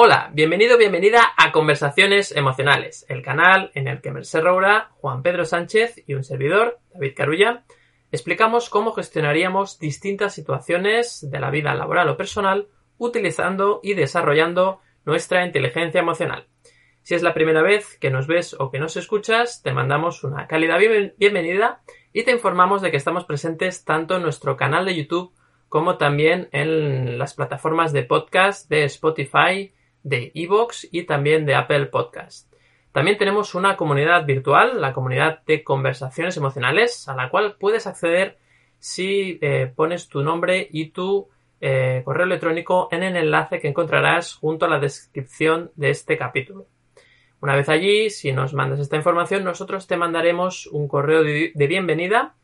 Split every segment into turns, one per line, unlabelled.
Hola, bienvenido, bienvenida a Conversaciones Emocionales, el canal en el que Merced Roura, Juan Pedro Sánchez y un servidor, David Carulla, explicamos cómo gestionaríamos distintas situaciones de la vida laboral o personal utilizando y desarrollando nuestra inteligencia emocional. Si es la primera vez que nos ves o que nos escuchas, te mandamos una cálida bienvenida y te informamos de que estamos presentes tanto en nuestro canal de YouTube como también en las plataformas de podcast de Spotify, de Evox y también de Apple Podcast. También tenemos una comunidad virtual, la comunidad de conversaciones emocionales, a la cual puedes acceder si eh, pones tu nombre y tu eh, correo electrónico en el enlace que encontrarás junto a la descripción de este capítulo. Una vez allí, si nos mandas esta información, nosotros te mandaremos un correo de bienvenida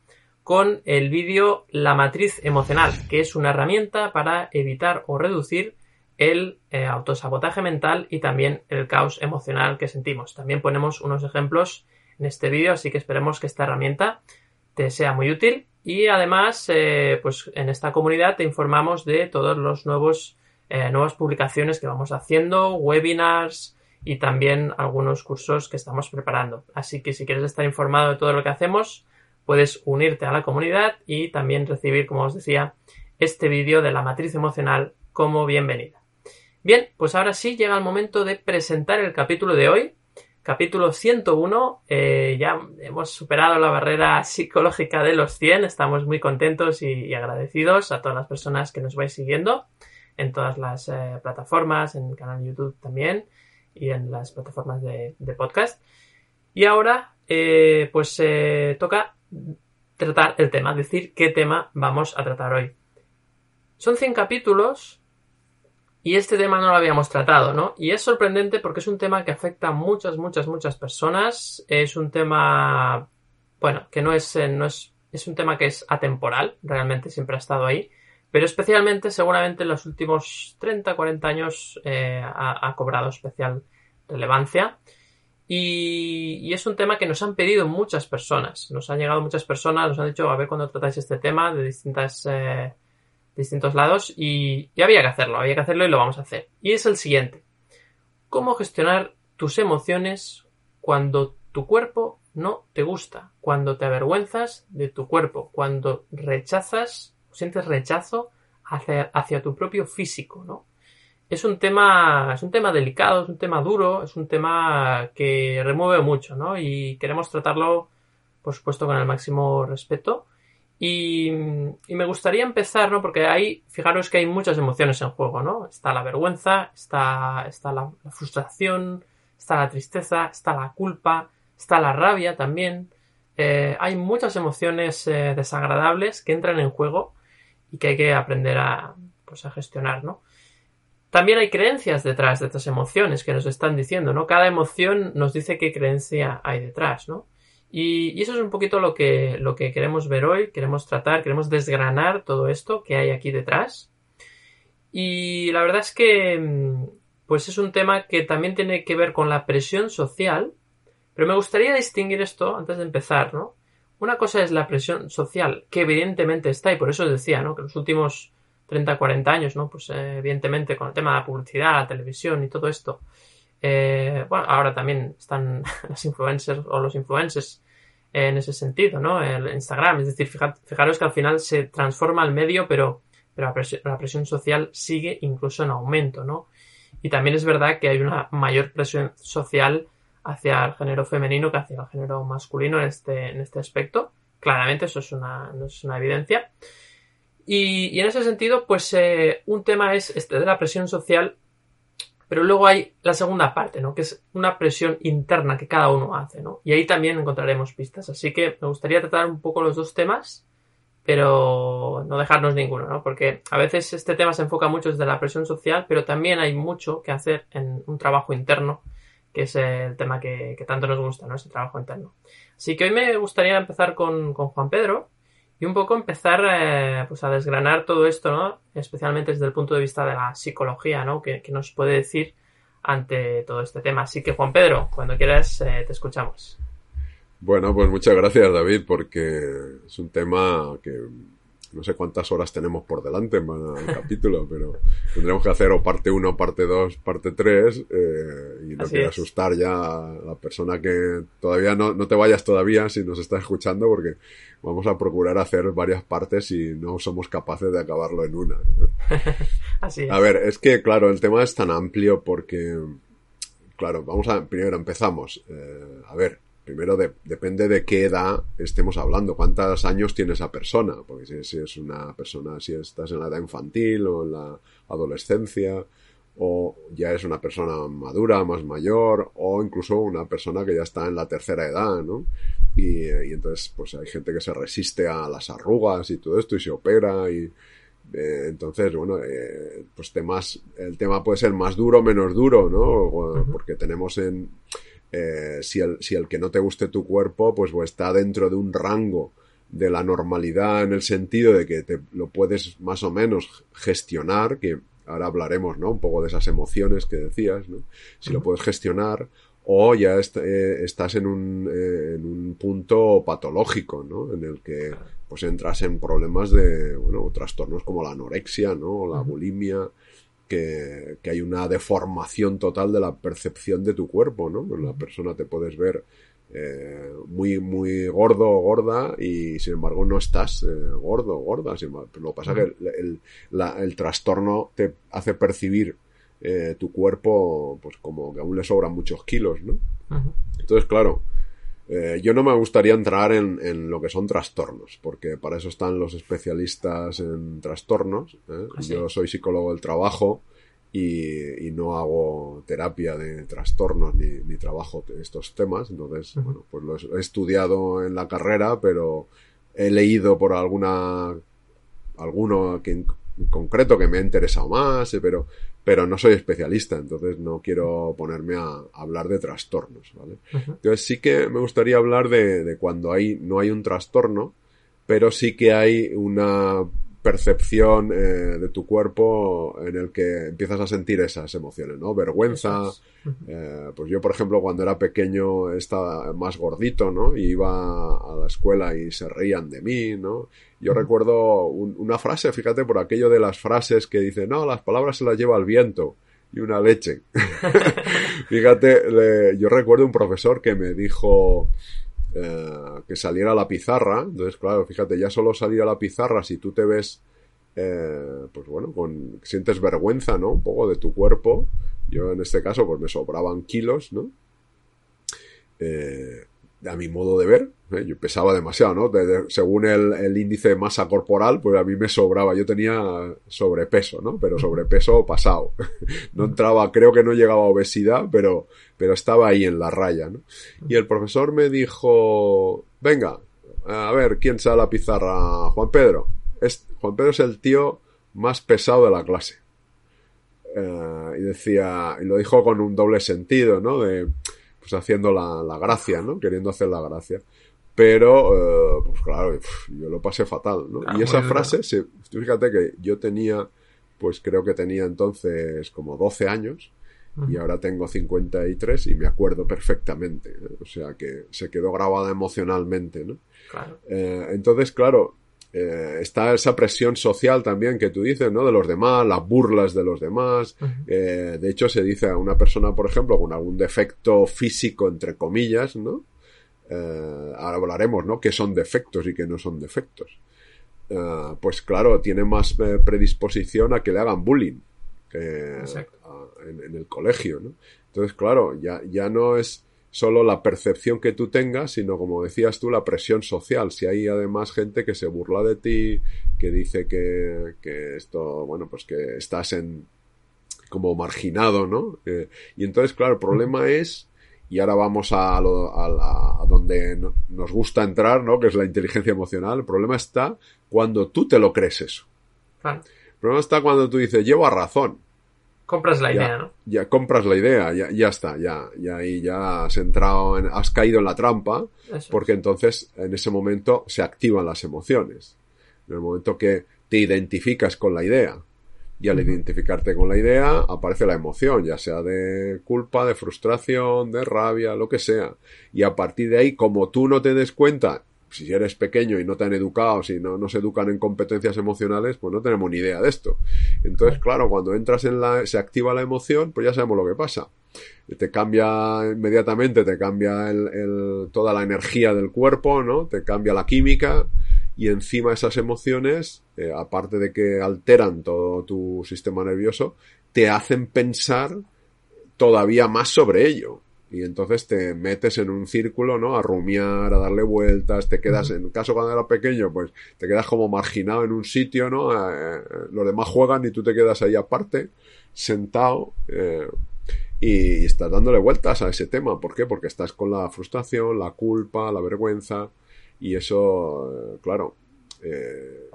con el vídeo La matriz emocional, que es una herramienta para evitar o reducir el eh, autosabotaje mental y también el caos emocional que sentimos. También ponemos unos ejemplos en este vídeo, así que esperemos que esta herramienta te sea muy útil y además eh, pues en esta comunidad te informamos de todos los nuevos eh, nuevas publicaciones que vamos haciendo, webinars y también algunos cursos que estamos preparando. Así que si quieres estar informado de todo lo que hacemos, puedes unirte a la comunidad y también recibir, como os decía, este vídeo de la matriz emocional como bienvenida. Bien, pues ahora sí llega el momento de presentar el capítulo de hoy. Capítulo 101. Eh, ya hemos superado la barrera psicológica de los 100. Estamos muy contentos y, agradecidos a todas las personas que nos vais siguiendo en todas las eh, plataformas, en el canal de YouTube también y en las plataformas de, podcast. Y ahora, eh, pues toca tratar el tema, decir qué tema vamos a tratar hoy. Son 100 capítulos y este tema no lo habíamos tratado, ¿no? Y es sorprendente porque es un tema que afecta a muchas, muchas, muchas personas. Es un tema, bueno, que no es, eh, no es, es un tema que es atemporal, realmente siempre ha estado ahí. Pero especialmente, seguramente en los últimos 30, 40 años eh, ha, cobrado especial relevancia. Y, es un tema que nos han pedido muchas personas. Nos han llegado muchas personas, nos han dicho, a ver cuándo tratáis este tema de distintas eh, distintos lados y, había que hacerlo, había que hacerlo y lo vamos a hacer. Y es el siguiente. ¿Cómo gestionar tus emociones cuando tu cuerpo no te gusta? Cuando te avergüenzas de tu cuerpo, cuando rechazas, sientes rechazo hacia, hacia tu propio físico, ¿no? Es un tema, es un tema delicado, es un tema duro, es un tema que remueve mucho, ¿no? Y queremos tratarlo, por supuesto, con el máximo respeto y, me gustaría empezar, ¿no? Porque ahí, fijaros que hay muchas emociones en juego, ¿no? Está la vergüenza, está, está la, frustración, está la tristeza, está la culpa, está la rabia también. Eh, hay muchas emociones eh, desagradables que entran en juego y que hay que aprender a, pues, a gestionar, ¿no? También hay creencias detrás de estas emociones que nos están diciendo, ¿no? Cada emoción nos dice qué creencia hay detrás, ¿no? Y, eso es un poquito lo que, lo que queremos ver hoy, queremos tratar, queremos desgranar todo esto que hay aquí detrás. Y la verdad es que mm, pues es un tema que también tiene que ver con la presión social, pero me gustaría distinguir esto antes de empezar, ¿no? Una cosa es la presión social, que evidentemente está, y por eso os decía, ¿no? Que los últimos 30, 40 años, ¿no? Pues eh, evidentemente con el tema de la publicidad, la televisión y todo esto. Eh, bueno, ahora también están las influencers o los influencers en ese sentido, ¿no? El Instagram, es decir, fijaros que al final se transforma el medio, pero, pero la, presión, social sigue incluso en aumento, ¿no? Y también es verdad que hay una mayor presión social hacia el género femenino que hacia el género masculino en este, en este aspecto. Claramente eso es una, es una evidencia. Y, en ese sentido, pues eh, un tema es este de la presión social pero luego hay la segunda parte, ¿no? Que es una presión interna que cada uno hace, ¿no? Y ahí también encontraremos pistas. Así que me gustaría tratar un poco los dos temas, pero no dejarnos ninguno, ¿no? Porque a veces este tema se enfoca mucho desde la presión social, pero también hay mucho que hacer en un trabajo interno, que es el tema que, tanto nos gusta, ¿no? Ese trabajo interno. Así que hoy me gustaría empezar con, con Juan Pedro, y un poco empezar eh, pues a desgranar todo esto, ¿no? Especialmente desde el punto de vista de la psicología, ¿no? Que, nos puede decir ante todo este tema. Así que Juan Pedro, cuando quieras eh, te escuchamos.
Bueno, pues muchas gracias David porque es un tema que no sé cuántas horas tenemos por delante para el capítulo, pero tendremos que hacer o parte 1, parte 2, parte 3, eh, y no quiero asustar ya a la persona que todavía no, no te vayas todavía si nos está escuchando, porque vamos a procurar hacer varias partes y no somos capaces de acabarlo en una.
Así es.
A ver, es que claro, el tema es tan amplio porque, claro, vamos a, primero empezamos, eh, a ver, primero depende de qué edad estemos hablando, cuántos años tiene esa persona, porque si, es una persona, si estás en la edad infantil o en la adolescencia, o ya es una persona madura, más mayor, o incluso una persona que ya está en la tercera edad, ¿no? Y, entonces, pues hay gente que se resiste a las arrugas y todo esto y se opera y eh, entonces, bueno, eh, pues temas, el tema puede ser más duro o menos duro, ¿no? Porque tenemos en, eh, si, el, si el que no te guste tu cuerpo, pues, pues, está dentro de un rango de la normalidad en el sentido de que te lo puedes más o menos gestionar, que ahora hablaremos, ¿no? Un poco de esas emociones que decías, ¿no? Si lo puedes gestionar o ya eh, estás en un, eh, en un punto patológico, ¿no? En el que pues entras en problemas de, bueno, trastornos como la anorexia, ¿no? O la bulimia, que, que, hay una deformación total de la percepción de tu cuerpo, ¿no? La persona te puedes ver eh, muy, muy gordo o gorda y sin embargo no estás eh, gordo o gorda. Sin lo que pasa es que el, el, trastorno te hace percibir eh, tu cuerpo pues como que aún le sobran muchos kilos, ¿no? Entonces, claro, eh, yo no me gustaría entrar en, en, lo que son trastornos, porque para eso están los especialistas en trastornos. ¿eh? Ah, yo soy psicólogo del trabajo y, y, no hago terapia de trastornos ni, ni trabajo estos temas. Entonces, bueno, pues lo he estudiado en la carrera, pero he leído por alguna alguno que en concreto que me ha interesado más, eh, pero pero no soy especialista, entonces no quiero ponerme a, hablar de trastornos, ¿vale? Entonces sí que me gustaría hablar de, de, cuando hay, no hay un trastorno, pero sí que hay una percepción eh, de tu cuerpo en el que empiezas a sentir esas emociones, ¿no? Vergüenza. Eh, pues yo, por ejemplo, cuando era pequeño estaba más gordito, ¿no? Y iba a la escuela y se reían de mí, ¿no? Yo recuerdo una frase, fíjate, por aquello de las frases que dice, no, las palabras se las lleva el viento y una leche. fíjate, yo recuerdo un profesor que me dijo, eh, que saliera a la pizarra. Entonces, claro, fíjate, ya solo salir a la pizarra si tú te ves, eh, pues bueno, con, sientes vergüenza, ¿no? Un poco de tu cuerpo. Yo en este caso, pues me sobraban kilos, ¿no? Eh, a mi modo de ver, ¿eh? yo pesaba demasiado, ¿no? según el, índice de masa corporal, pues a mí me sobraba, yo tenía sobrepeso, ¿no? Pero sobrepeso pasado. no entraba, creo que no llegaba a obesidad, pero, pero estaba ahí en la raya, ¿no? Y el profesor me dijo, venga, a ver, ¿quién sale a la pizarra? Juan Pedro. Es, Juan Pedro es el tío más pesado de la clase. Eh, y decía, y lo dijo con un doble sentido, ¿no? De, pues haciendo la, la gracia, ¿no? Queriendo hacer la gracia. Pero, eh, pues claro, yo lo pasé fatal, ¿no? y esa frase, fíjate que yo tenía, pues creo que tenía entonces como 12 años y ahora tengo 53 y me acuerdo perfectamente. ¿eh? O sea que se quedó grabada emocionalmente, ¿no?
Claro.
Eh, entonces, claro, eh, está esa presión social también que tú dices, ¿no? De los demás, las burlas de los demás. eh, de hecho, se dice a una persona, por ejemplo, con algún defecto físico, entre comillas, ¿no? Eh, ahora hablaremos, ¿no? Que son defectos y que no son defectos. Eh, pues claro, tiene más predisposición a que le hagan bullying en, en, el colegio, ¿no? Entonces, claro, ya, ya no es solo la percepción que tú tengas, sino como decías tú, la presión social. Si hay además gente que se burla de ti, que dice que, que esto, bueno, pues que estás en como marginado, ¿no? Eh, y entonces, claro, el problema es, y ahora vamos a, lo, a, a, donde nos gusta entrar, ¿no? Que es la inteligencia emocional. El problema está cuando tú te lo crees eso. El problema está cuando tú dices, llevo a razón.
Compras la
ya,
idea, ¿no?
Ya compras la idea, ya, ya está, ya, ya ahí ya has entrado, en, has caído en la trampa,
Eso.
porque entonces en ese momento se activan las emociones. En el momento que te identificas con la idea, y al identificarte con la idea aparece la emoción, ya sea de culpa, de frustración, de rabia, lo que sea. Y a partir de ahí, como tú no te des cuenta si eres pequeño y no te han educado, si no nos educan en competencias emocionales, pues no tenemos ni idea de esto. Entonces, claro, cuando entras en la, se activa la emoción, pues ya sabemos lo que pasa. Te cambia inmediatamente, te cambia el, toda la energía del cuerpo, ¿no? Te cambia la química y encima esas emociones, eh, aparte de que alteran todo tu sistema nervioso, te hacen pensar todavía más sobre ello. Y entonces te metes en un círculo, ¿no? A rumiar, a darle vueltas, te quedas, en caso cuando era pequeño, pues te quedas como marginado en un sitio, ¿no? Eh, los demás juegan y tú te quedas ahí aparte, sentado, eh, y estás dándole vueltas a ese tema. ¿Por qué? Porque estás con la frustración, la culpa, la vergüenza, y eso, eh, claro, eh,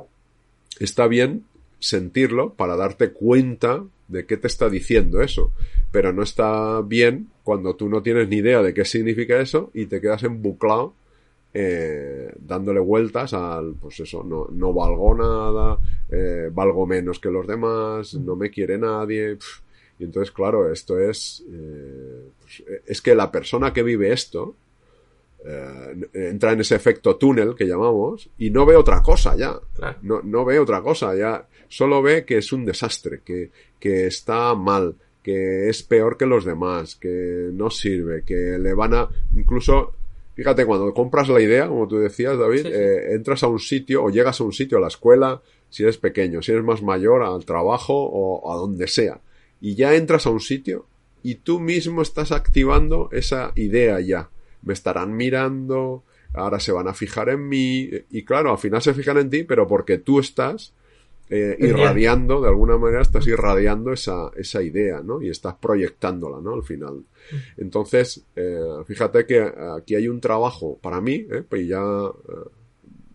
está bien sentirlo para darte cuenta de qué te está diciendo eso. Pero no está bien cuando tú no tienes ni idea de qué significa eso y te quedas embuclado eh, dándole vueltas al, pues eso, no, no valgo nada, eh, valgo menos que los demás, no me quiere nadie. Y entonces, claro, esto es, eh, pues, es que la persona que vive esto, eh, entra en ese efecto túnel que llamamos y no ve otra cosa ya. No, no ve otra cosa ya. Solo ve que es un desastre, que, que está mal, que es peor que los demás, que no sirve, que le van a... Incluso, fíjate, cuando compras la idea, como tú decías, David, eh, entras a un sitio o llegas a un sitio, a la escuela, si eres pequeño, si eres más mayor, al trabajo o a donde sea. Y ya entras a un sitio y tú mismo estás activando esa idea ya me estarán mirando, ahora se van a fijar en mí, y claro, al final se fijan en ti, pero porque tú estás eh, irradiando, de alguna manera estás irradiando esa, esa idea, ¿no? Y estás proyectándola, ¿no? Al final. Entonces, eh, fíjate que aquí hay un trabajo, para mí, ¿eh? pues ya eh,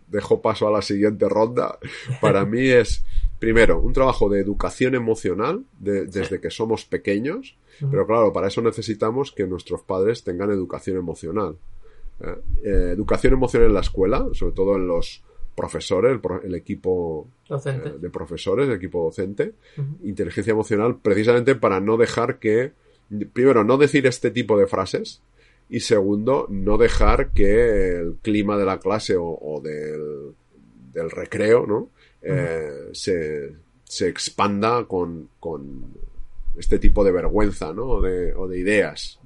dejo paso a la siguiente ronda, para mí es, primero, un trabajo de educación emocional desde que somos pequeños, pero claro, para eso necesitamos que nuestros padres tengan educación emocional. educación emocional en la escuela, sobre todo en los profesores, el, equipo
eh,
de profesores, el equipo docente. Inteligencia emocional, precisamente para no dejar que, primero, no decir este tipo de frases, y segundo, no dejar que el clima de la clase o, del, del, recreo, ¿no? se, se expanda con, con este tipo de vergüenza, ¿no? O de, o de ideas.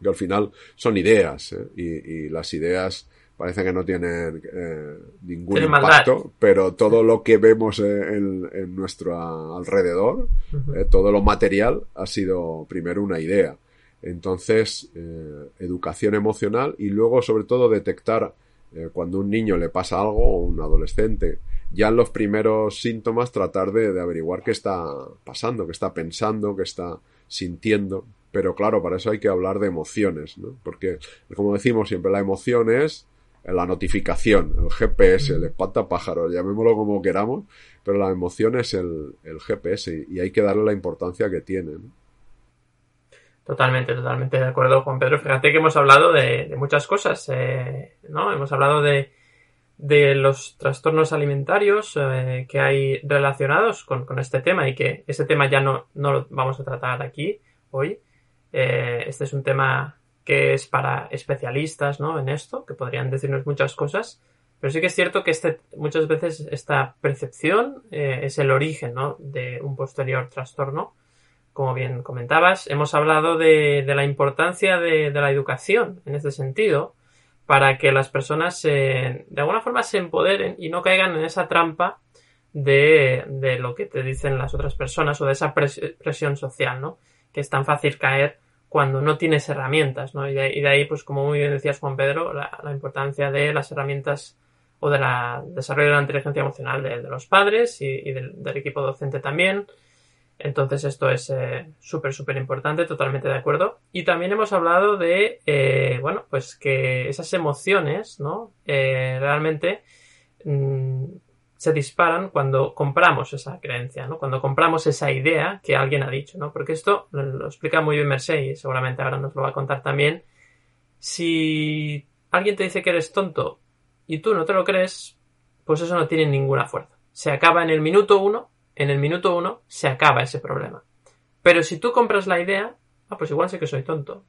Que al final son ideas, ¿eh? y, las ideas parece que no tienen eh, ningún impacto, pero todo lo que vemos en, en nuestro alrededor, eh, todo lo material, ha sido primero una idea. Entonces, eh, educación emocional y luego, sobre todo, detectar eh, cuando un niño le pasa algo o un adolescente ya en los primeros síntomas tratar de, averiguar qué está pasando, qué está pensando, qué está sintiendo. Pero claro, para eso hay que hablar de emociones, ¿no? Porque, como decimos siempre, la emoción es la notificación, el GPS, el espantapájaros, llamémoslo como queramos, pero la emoción es el, GPS y hay que darle la importancia que tiene.
Totalmente, totalmente de acuerdo, Juan Pedro. Fíjate que hemos hablado de, muchas cosas, eh, ¿no? Hemos hablado de, de los trastornos alimentarios eh, que hay relacionados con, este tema y que este tema ya no, no lo vamos a tratar aquí hoy. Eh, este es un tema que es para especialistas ¿no? en esto, que podrían decirnos muchas cosas, pero sí que es cierto que este, muchas veces esta percepción eh, es el origen ¿no? de un posterior trastorno. Como bien comentabas, hemos hablado de, la importancia de, de la educación en este sentido, para que las personas de alguna forma se empoderen y no caigan en esa trampa de, de lo que te dicen las otras personas o de esa presión social, ¿no? Que es tan fácil caer cuando no tienes herramientas, ¿no? Y de, ahí, pues como muy bien decías Juan Pedro, la, importancia de las herramientas o del desarrollo de la inteligencia emocional de, los padres y, del, equipo docente también, entonces esto es eh, súper, súper importante, totalmente de acuerdo. Y también hemos hablado de, eh, bueno, pues que esas emociones, ¿no? Eh, realmente mm, se disparan cuando compramos esa creencia, ¿no? Cuando compramos esa idea que alguien ha dicho, ¿no? Porque esto lo explica muy bien Mercedes y seguramente ahora nos lo va a contar también. Si alguien te dice que eres tonto y tú no te lo crees, pues eso no tiene ninguna fuerza. Se acaba en el minuto uno en el minuto uno se acaba ese problema. Pero si tú compras la idea, ah, pues igual sé que soy tonto.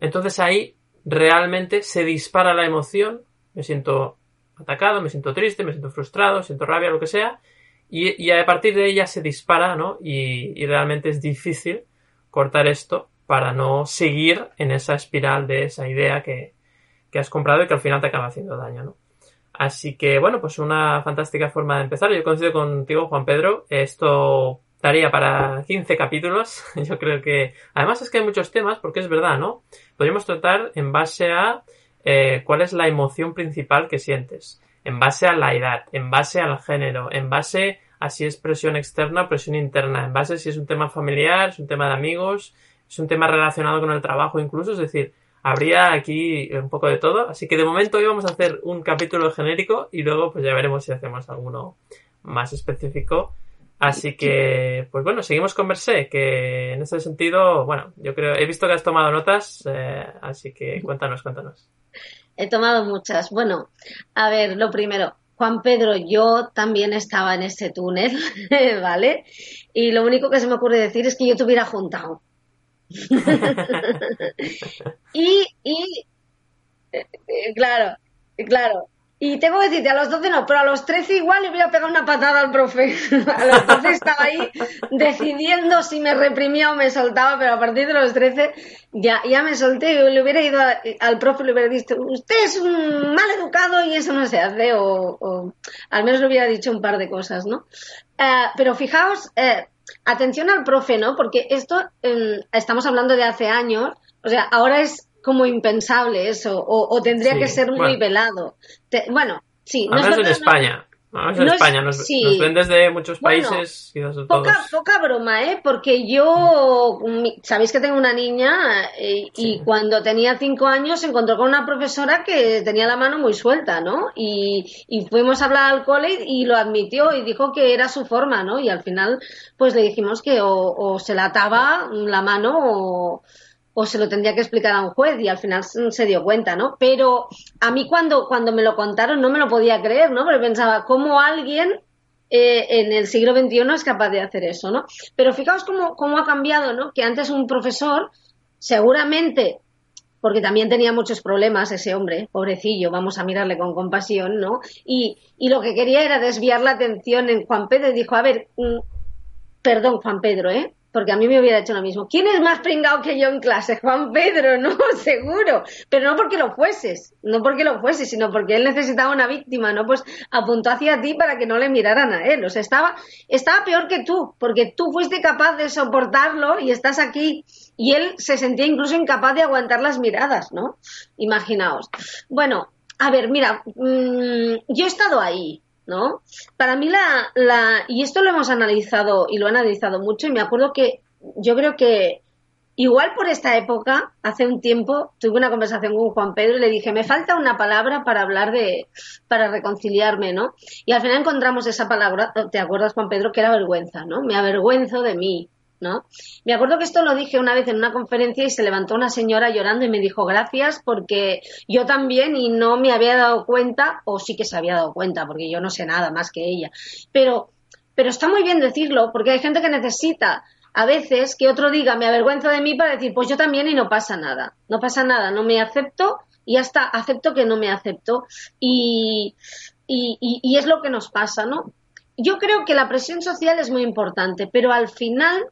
Entonces ahí realmente se dispara la emoción me siento atacado, me siento triste, me siento frustrado, siento rabia, lo que sea, y, a partir de ella se dispara, ¿no? Y, realmente es difícil cortar esto para no seguir en esa espiral de esa idea que, que has comprado y que al final te acaba haciendo daño, ¿no? Así que, bueno, pues una fantástica forma de empezar. Yo coincido contigo, Juan Pedro. Esto daría para 15 capítulos. Yo creo que, además es que hay muchos temas, porque es verdad, ¿no? Podríamos tratar en base a eh, cuál es la emoción principal que sientes, en base a la edad, en base al género, en base a si es presión externa o presión interna, en base a si es un tema familiar, es un tema de amigos, es un tema relacionado con el trabajo incluso, es decir, habría aquí un poco de todo. Así que de momento hoy vamos a hacer un capítulo genérico y luego pues ya veremos si hacemos alguno más específico. Así que, pues bueno, seguimos con Versé, que en ese sentido, bueno, yo creo, he visto que has tomado notas, eh, así que cuéntanos, cuéntanos.
He tomado muchas. Bueno, a ver, lo primero, Juan Pedro, yo también estaba en ese túnel, ¿vale? Y lo único que se me ocurre decir es que yo te hubiera juntado. y, y eh, eh, claro, claro. Y tengo que decirte, a los 12 no, pero a los 13 igual le hubiera pegado una patada al profe. A los 12 estaba ahí decidiendo si me reprimía o me soltaba, pero a partir de los 13 ya, ya me solté y le hubiera ido al profe y le hubiera dicho, usted es un mal educado y eso no se hace, o, al menos le hubiera dicho un par de cosas, ¿no? Eh, pero fijaos, atención al profe, ¿no? Porque esto em, estamos hablando de hace años, o sea, ahora es como impensable eso, o, tendría que ser muy velado. bueno, sí.
No es en España. Vamos en España, nos, ven desde muchos países.
poca, poca broma, ¿eh? Porque yo, sabéis que tengo una niña eh, y cuando tenía cinco años se encontró con una profesora que tenía la mano muy suelta, ¿no? Y, y fuimos a hablar al cole y lo admitió y dijo que era su forma, ¿no? Y al final, pues le dijimos que o, o se la ataba la mano o o se lo tendría que explicar a un juez y al final se dio cuenta, ¿no? Pero a mí cuando, cuando me lo contaron no me lo podía creer, ¿no? Porque pensaba, ¿cómo alguien eh, en el siglo XXI es capaz de hacer eso, ¿no? Pero fijaos cómo, cómo ha cambiado, ¿no? Que antes un profesor, seguramente, porque también tenía muchos problemas ese hombre, pobrecillo, vamos a mirarle con compasión, ¿no? Y, y lo que quería era desviar la atención en Juan Pedro y dijo, a ver, mm, perdón, Juan Pedro, ¿eh? Porque a mí me hubiera hecho lo mismo. ¿Quién es más pringado que yo en clase? Juan Pedro, no, seguro. Pero no porque lo fueses, no porque lo fueses, sino porque él necesitaba una víctima, ¿no? Pues apuntó hacia ti para que no le miraran a él. O sea, estaba, estaba peor que tú, porque tú fuiste capaz de soportarlo y estás aquí. Y él se sentía incluso incapaz de aguantar las miradas, ¿no? Imaginaos. Bueno, a ver, mira, mm, yo he estado ahí, ¿no? Para mí la, la, y esto lo hemos analizado y lo he analizado mucho y me acuerdo que yo creo que igual por esta época, hace un tiempo, tuve una conversación con Juan Pedro y le dije, me falta una palabra para hablar de, para reconciliarme, ¿no? Y al final encontramos esa palabra, ¿te acuerdas Juan Pedro? Que era vergüenza, ¿no? Me avergüenzo de mí, ¿no? Me acuerdo que esto lo dije una vez en una conferencia y se levantó una señora llorando y me dijo gracias porque yo también y no me había dado cuenta, o sí que se había dado cuenta, porque yo no sé nada más que ella. Pero, pero está muy bien decirlo, porque hay gente que necesita a veces que otro diga me avergüenza de mí para decir pues yo también y no pasa nada. No pasa nada, no me acepto y hasta acepto que no me acepto. Y, y es lo que nos pasa, ¿no? Yo creo que la presión social es muy importante, pero al final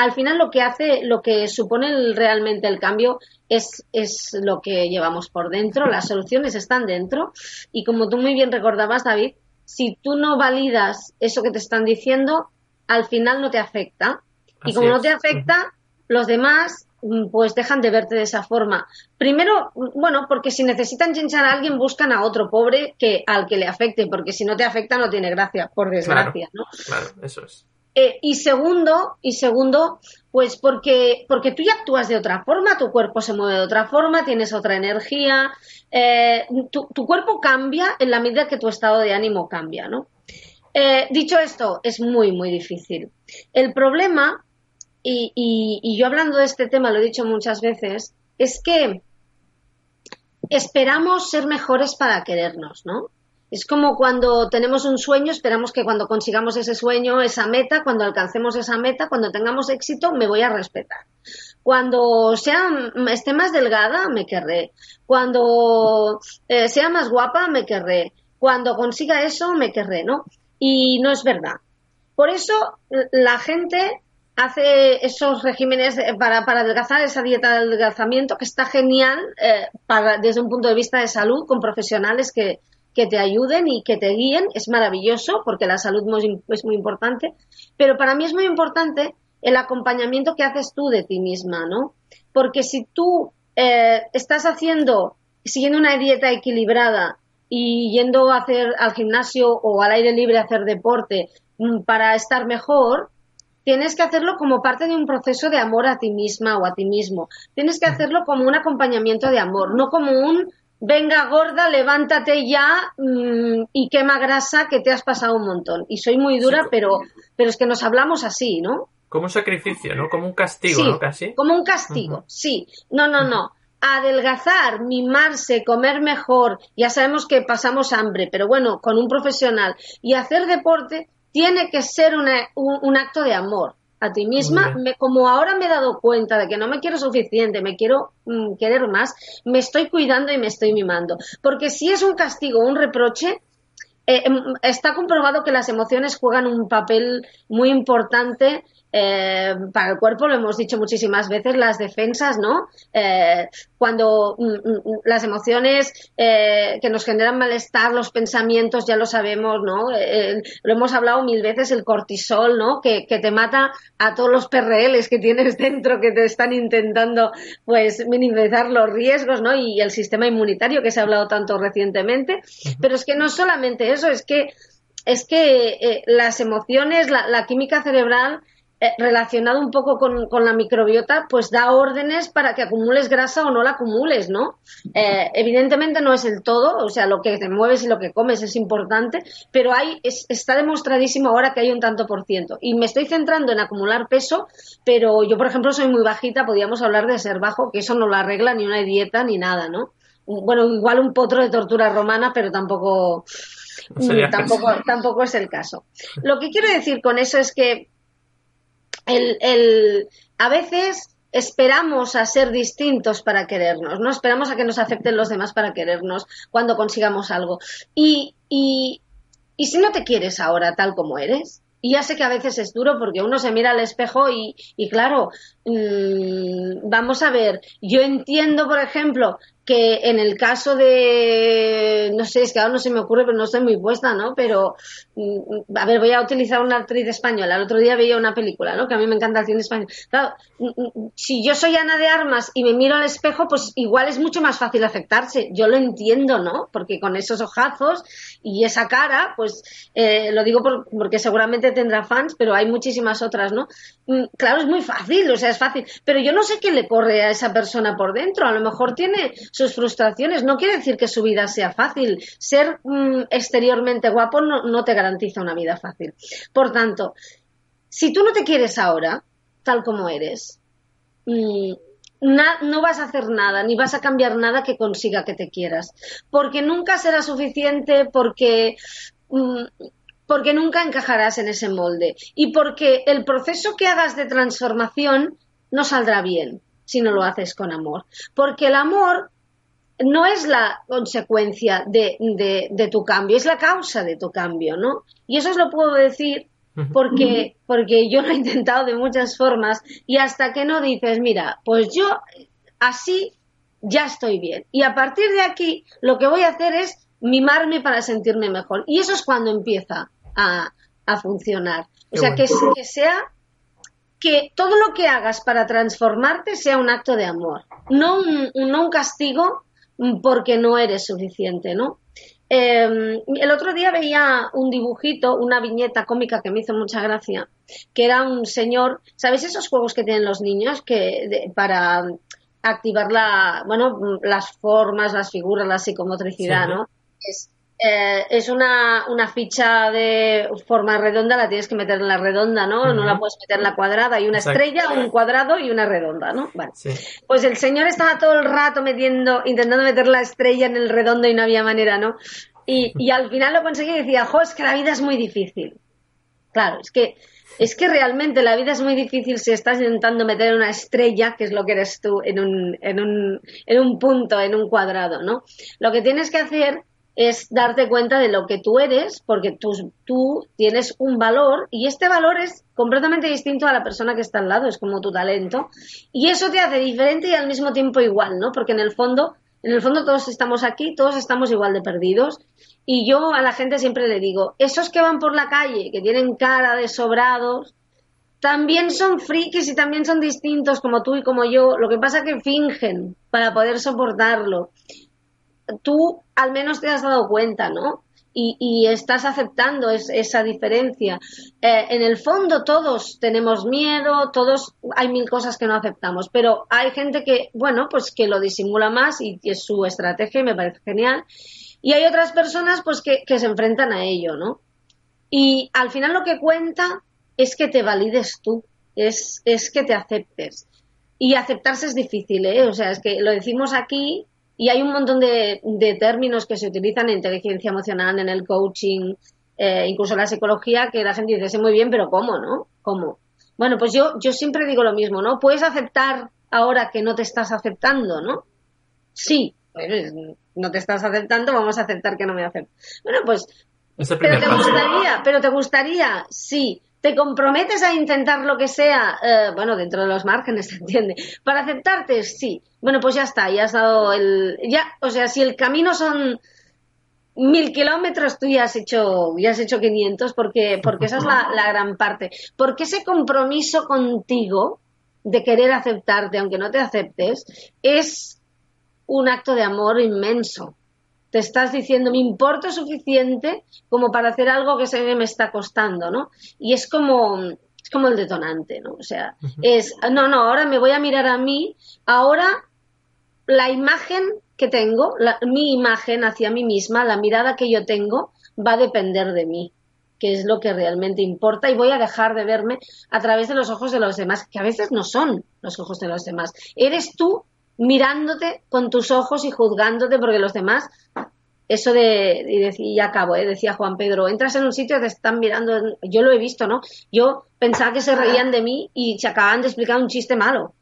al final lo que hace, lo que supone realmente el cambio es, es lo que llevamos por dentro, las soluciones están dentro y como tú muy bien recordabas, David, si tú no validas eso que te están diciendo, al final no te afecta. y como no te afecta, los demás mm, pues dejan de verte de esa forma. Primero, bueno, porque si necesitan chinchar a alguien, buscan a otro pobre que al que le afecte, porque si no te afecta no tiene gracia, por desgracia, ¿no?
Claro, eso es.
Eh, y segundo, y segundo, pues porque, porque tú ya actúas de otra forma, tu cuerpo se mueve de otra forma, tienes otra energía, eh, tu, cuerpo cambia en la medida que tu estado de ánimo cambia, ¿no? Eh, dicho esto, es muy, muy difícil. El problema, y, y yo hablando de este tema, lo he dicho muchas veces, es que esperamos ser mejores para querernos, ¿no? Es como cuando tenemos un sueño, esperamos que cuando consigamos ese sueño, esa meta, cuando alcancemos esa meta, cuando tengamos éxito, me voy a respetar. Cuando sea, esté más delgada, me querré. Cuando eh, sea más guapa, me querré. Cuando consiga eso, me querré, ¿no? Y no es verdad. Por eso la gente hace esos regímenes para, para adelgazar, esa dieta de adelgazamiento, que está genial eh, desde un punto de vista de salud, con profesionales que, que te ayuden y que te guíen. Es maravilloso porque la salud es muy importante. Pero para mí es muy importante el acompañamiento que haces tú de ti misma, ¿no? Porque si tú eh, estás haciendo, siguiendo una dieta equilibrada y yendo a hacer al gimnasio o al aire libre a hacer deporte mm, para estar mejor, tienes que hacerlo como parte de un proceso de amor a ti misma o a ti mismo. Tienes que hacerlo como un acompañamiento de amor, no como un venga gorda, levántate ya mm, y quema grasa que te has pasado un montón. Y soy muy dura, pero, pero es que nos hablamos así, ¿no?
Como un sacrificio, ¿no? Como un castigo, ¿no? Casi.
Como un castigo, sí. No, no, no. Adelgazar, mimarse, comer mejor, ya sabemos que pasamos hambre, pero bueno, con un profesional y hacer deporte tiene que ser un, acto de amor a ti misma. como ahora me he dado cuenta de que no me quiero suficiente, me quiero mm, querer más, me estoy cuidando y me estoy mimando. Porque si es un castigo, un reproche, eh, em, está comprobado que las emociones juegan un papel muy importante eh, para el cuerpo, lo hemos dicho muchísimas veces, las defensas, ¿no? Eh, cuando mm, mm, mm, las emociones eh, que nos generan malestar, los pensamientos, ya lo sabemos, ¿no? Eh, lo hemos hablado mil veces, el cortisol, ¿no? Que, que, te mata a todos los PRLs que tienes dentro que te están intentando, pues, minimizar los riesgos, ¿no? Y el sistema inmunitario que se ha hablado tanto recientemente. Pero es que no solamente eso, es que es que las emociones, la, la química cerebral eh, relacionado un poco con, la microbiota, pues da órdenes para que acumules grasa o no la acumules, ¿no? Eh, evidentemente no es el todo, o sea, lo que te mueves y lo que comes es importante, pero hay, está demostradísimo ahora que hay un tanto por ciento. Y me estoy centrando en acumular peso, pero yo, por ejemplo, soy muy bajita, podríamos hablar de ser bajo, que eso no lo arregla ni una dieta ni nada, ¿no? Bueno, igual un potro de tortura romana, pero tampoco, tampoco, tampoco es el caso. Lo que quiero decir con eso es que el, el, a veces esperamos a ser distintos para querernos, ¿no? Esperamos a que nos afecten los demás para querernos cuando consigamos algo. Y, y, y si no te quieres ahora tal como eres, y ya sé que a veces es duro porque uno se mira al espejo y, y claro, mmm, vamos a ver, yo entiendo, por ejemplo, que en el caso de, no sé, es que ahora no se me ocurre, pero no estoy muy puesta, ¿no? Pero, mm, a ver, voy a utilizar una actriz española. El otro día veía una película, ¿no? Que a mí me encanta el cine español. Claro, mm, mm, si yo soy Ana de Armas y me miro al espejo, pues igual es mucho más fácil afectarse. Yo lo entiendo, ¿no? Porque con esos ojazos y esa cara, pues, eh, lo digo porque seguramente tendrá fans, pero hay muchísimas otras, ¿no? Claro, es muy fácil, o sea, es fácil. Pero yo no sé qué le corre a esa persona por dentro. A lo mejor tiene sus frustraciones. No quiere decir que su vida sea fácil. Ser mm, exteriormente guapo no, te garantiza una vida fácil. Por tanto, si tú no te quieres ahora, tal como eres, mm, no vas a hacer nada, ni vas a cambiar nada que consiga que te quieras. Porque nunca será suficiente, porque. Mm, porque nunca encajarás en ese molde y porque el proceso que hagas de transformación no saldrá bien si no lo haces con amor. Porque el amor no es la consecuencia de, de, tu cambio, es la causa de tu cambio, ¿no? Y eso os lo puedo decir porque, porque yo lo he intentado de muchas formas y hasta que no dices, mira, pues yo así ya estoy bien. Y a partir de aquí lo que voy a hacer es mimarme para sentirme mejor. Y eso es cuando empieza a, a funcionar. o sea, que, que sea que todo lo que hagas para transformarte sea un acto de amor, no un, no un castigo porque no eres suficiente, ¿no? Em, el otro día veía un dibujito, una viñeta cómica que me hizo mucha gracia, que era un señor, ¿sabéis esos juegos que tienen los niños que para activar la, bueno, las formas, las figuras, la psicomotricidad, ¿no? Eh, es una, una, ficha de forma redonda, la tienes que meter en la redonda, ¿no? No la puedes meter en la cuadrada. Hay una estrella, un cuadrado y una redonda, ¿no? Vale. Pues el señor estaba todo el rato metiendo, intentando meter la estrella en el redondo y no había manera, ¿no? Y, y al final lo conseguí y decía, jo, es que la vida es muy difícil. Claro, es que Es que realmente la vida es muy difícil si estás intentando meter una estrella, que es lo que eres tú, en un, en un, en un punto, en un cuadrado, ¿no? Lo que tienes que hacer es darte cuenta de lo que tú eres, porque tú, tú tienes un valor y este valor es completamente distinto a la persona que está al lado, es como tu talento. Y eso te hace diferente y al mismo tiempo igual, ¿no? Porque en el fondo, en el fondo todos estamos aquí, todos estamos igual de perdidos. Y yo a la gente siempre le digo, esos que van por la calle, que tienen cara de sobrados, también son frikis y también son distintos como tú y como yo. Lo que pasa es que fingen para poder soportarlo tú al menos te has dado cuenta, ¿no? Y, estás aceptando esa diferencia. Eh, en el fondo todos tenemos miedo, todos hay mil cosas que no aceptamos, pero hay gente que, bueno, pues que lo disimula más y, es su estrategia y me parece genial. Y hay otras personas pues que, se enfrentan a ello, ¿no? Y al final lo que cuenta es que te valides tú, es, es que te aceptes. Y aceptarse es difícil, ¿eh? O sea, es que lo decimos aquí y hay un montón de, términos que se utilizan en inteligencia emocional, en el coaching, eh, incluso en la psicología, que la gente dice, sé muy bien, pero ¿cómo, no? ¿Cómo? Bueno, pues yo, yo siempre digo lo mismo, ¿no? Puedes aceptar ahora que no te estás aceptando, ¿no? Sí, pues no te estás aceptando, vamos a aceptar que no me acepto. Bueno, pues, pero te gustaría, pero te gustaría, sí, te comprometes a intentar lo que sea, eh, bueno, dentro de los márgenes, ¿se entiende? Para aceptarte, sí. Bueno, pues ya está, ya has dado el, ya, o sea, si el camino son mil kilómetros, tú ya has hecho, ya has hecho 500, porque, porque esa es la, la gran parte. Porque ese compromiso contigo de querer aceptarte, aunque no te aceptes, es un acto de amor inmenso te estás diciendo, me importa suficiente como para hacer algo que se me está costando, ¿no? Y es como, es como el detonante, ¿no? O sea, es, no, no, ahora me voy a mirar a mí, ahora la imagen que tengo, mi imagen hacia mí misma, la mirada que yo tengo, va a depender de mí que es lo que realmente importa y voy a dejar de verme a través de los ojos de los demás, que a veces no son los ojos de los demás. Eres tú mirándote con tus ojos y juzgándote porque los demás eso de, y, decía, y acabo, ¿eh? decía Juan Pedro, entras en un sitio te están mirando, yo lo he visto, ¿no? Yo pensaba que se reían de mí y se acaban de explicar un chiste malo.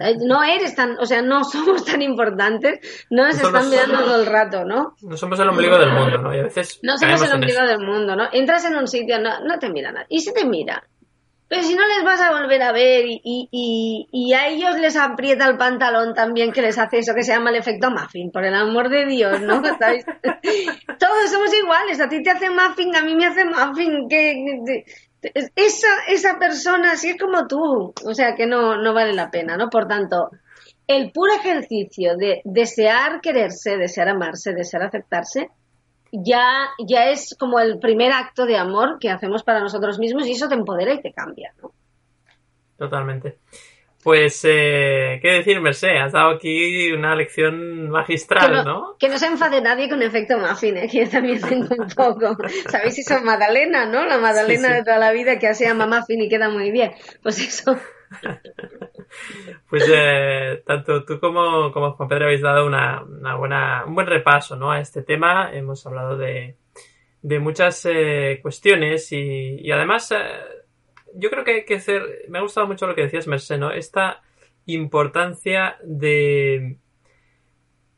Eh, no eres tan, o sea, no somos tan importantes, no nos están mirando todo el rato, ¿no?
No somos el ombligo del mundo, ¿no? Y a veces
no somos el ombligo del mundo, ¿no? Entras en un sitio, no, no te mira nadie. Y si te mira, pero si no les vas a volver a ver y, y, y, a ellos les aprieta el pantalón también que les hace eso que se llama el efecto muffin, por el amor de Dios, ¿no? Todos somos iguales, a ti te hace muffin, a mí me hace muffin, que esa, esa persona sí es como tú, o sea que no, no vale la pena, ¿no? Por tanto, el puro ejercicio de desear quererse, desear amarse, desear aceptarse, ya, ya es como el primer acto de amor que hacemos para nosotros mismos y eso te empodera y te cambia, ¿no?
Totalmente. Pues, eh, ¿qué decir, Merced? Has dado aquí una lección magistral, ¿no?
Que no se enfade nadie con efecto muffin, ¿eh? que yo también tengo un poco. ¿Sabéis eso? Magdalena, ¿no? La Magdalena de toda la vida que se llama muffin y queda muy bien. Pues eso.
pues eh, tanto tú como, como, Juan Pedro habéis dado una, buena, un buen repaso ¿no? a este tema. Hemos hablado de, de muchas eh, cuestiones y, y además eh, yo creo que hay que hacer, me ha gustado mucho lo que decías, Merced, ¿no? Esta importancia de,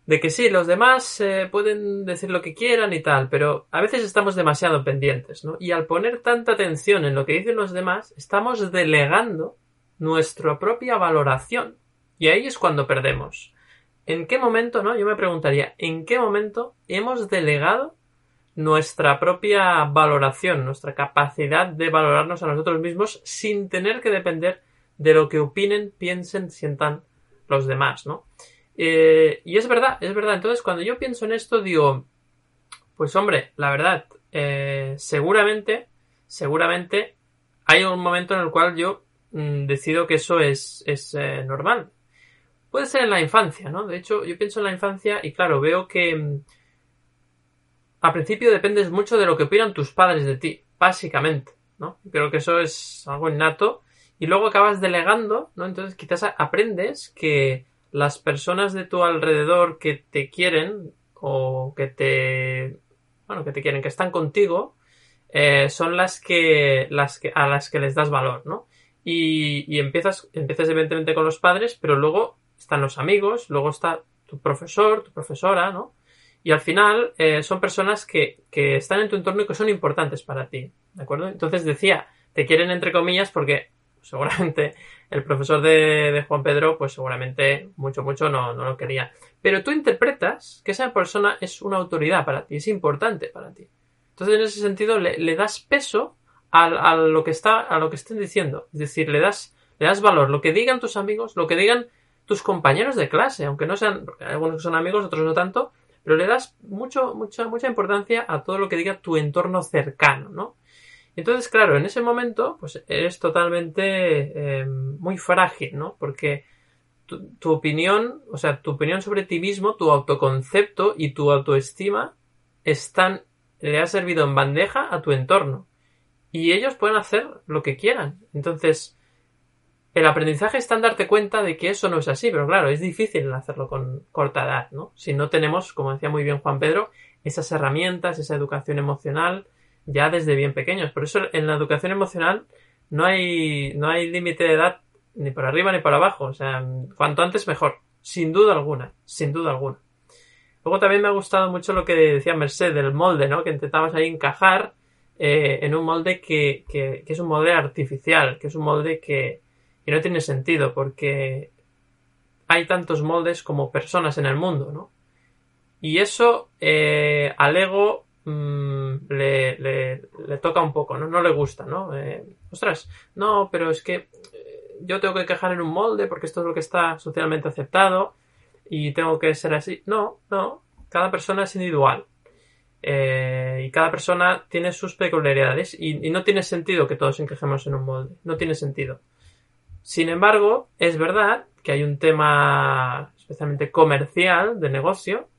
de que sí, los demás pueden decir lo que quieran y tal, pero a veces estamos demasiado pendientes, ¿no? Y al poner tanta atención en lo que dicen los demás, estamos delegando nuestra propia valoración. Y ahí es cuando perdemos. ¿En qué momento, no? Yo me preguntaría, ¿en qué momento hemos delegado nuestra propia valoración, nuestra capacidad de valorarnos a nosotros mismos sin tener que depender de lo que opinen, piensen, sientan los demás, ¿no? Eh, y es verdad, es verdad. Entonces, cuando yo pienso en esto, digo, pues hombre, la verdad, eh, seguramente, seguramente hay un momento en el cual yo Mm, decido que eso es, es eh, normal. Puede ser en la infancia, ¿no? De hecho, yo pienso en la infancia y claro, veo que mm, al principio dependes mucho de lo que opinan tus padres de ti, básicamente, ¿no? Creo que eso es algo innato y luego acabas delegando, ¿no? Entonces quizás aprendes que las personas de tu alrededor que te quieren o que te, bueno, que te quieren, que están contigo, eh, son las que, las que, a las que les das valor, ¿no? Y, y empiezas, empiezas evidentemente con los padres, pero luego están los amigos, luego está tu profesor, tu profesora, ¿no? Y al final eh, son personas que, que están en tu entorno y que son importantes para ti, ¿de acuerdo? Entonces decía, te quieren entre comillas porque seguramente el profesor de, de, Juan Pedro, pues seguramente mucho, mucho no, no, lo quería. Pero tú interpretas que esa persona es una autoridad para ti, es importante para ti. Entonces, en ese sentido, le, le das peso a, a, lo que está, a lo que estén diciendo. Es decir, le das, le das valor. Lo que digan tus amigos, lo que digan tus compañeros de clase, aunque no sean, algunos son amigos, otros no tanto, pero le das mucho, mucha, mucha importancia a todo lo que diga tu entorno cercano, ¿no? Entonces, claro, en ese momento, pues eres totalmente eh, muy frágil, ¿no? Porque tu, tu, opinión, o sea, tu opinión sobre ti mismo, tu autoconcepto y tu autoestima están, le ha servido en bandeja a tu entorno. Y ellos pueden hacer lo que quieran. Entonces, el aprendizaje está en darte cuenta de que eso no es así, pero claro, es difícil hacerlo con corta edad, ¿no? Si no tenemos, como decía muy bien Juan Pedro, esas herramientas, esa educación emocional, ya desde bien pequeños. Por eso en la educación emocional no hay, no hay límite de edad ni por arriba ni por abajo. O sea, cuanto antes mejor. Sin duda alguna. Sin duda alguna. Luego también me ha gustado mucho lo que decía Merced del molde, ¿no? Que intentabas ahí encajar eh, en un molde que, que, es un molde artificial, que es un molde que, que no tiene sentido porque hay tantos moldes como personas en el mundo, ¿no? Y eso eh, al ego mmm, le, le, le, toca un poco, ¿no? No le gusta, ¿no? Eh, ostras, no, pero es que eh, yo tengo que encajar en un molde porque esto es lo que está socialmente aceptado y tengo que ser así. No, no, cada persona es individual. Eh, y cada persona tiene sus peculiaridades y, y, no tiene sentido que todos encajemos en un molde. No tiene sentido. Sin embargo, es verdad que hay un tema especialmente comercial de negocio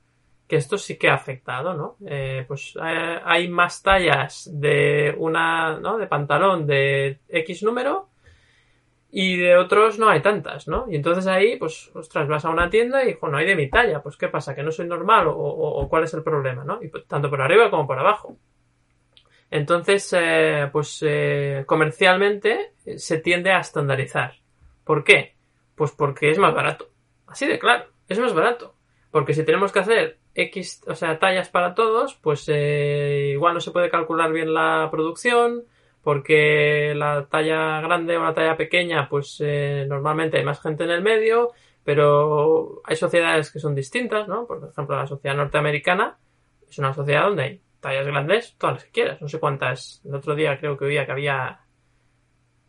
que esto sí que ha afectado, ¿no? Eh, pues eh, hay más tallas de una, ¿no? De pantalón de X número y de otros no hay tantas, ¿no? Y entonces ahí, pues, ostras, vas a una tienda y, no hay de mi talla, pues, ¿qué pasa? ¿Que no soy normal? ¿O, o, cuál es el problema, no? Y pues, tanto por arriba como por abajo. Entonces, eh, pues, eh, comercialmente se tiende a estandarizar. ¿Por qué? Pues porque es más barato. Así de claro, es más barato. Porque si tenemos que hacer X, o sea, tallas para todos, pues eh, igual no se puede calcular bien la producción, porque la talla grande o la talla pequeña, pues eh, normalmente hay más gente en el medio, pero hay sociedades que son distintas, ¿no? Por ejemplo, la sociedad norteamericana es una sociedad donde hay tallas grandes, todas las que quieras, no sé cuántas. El otro día creo que oía que había,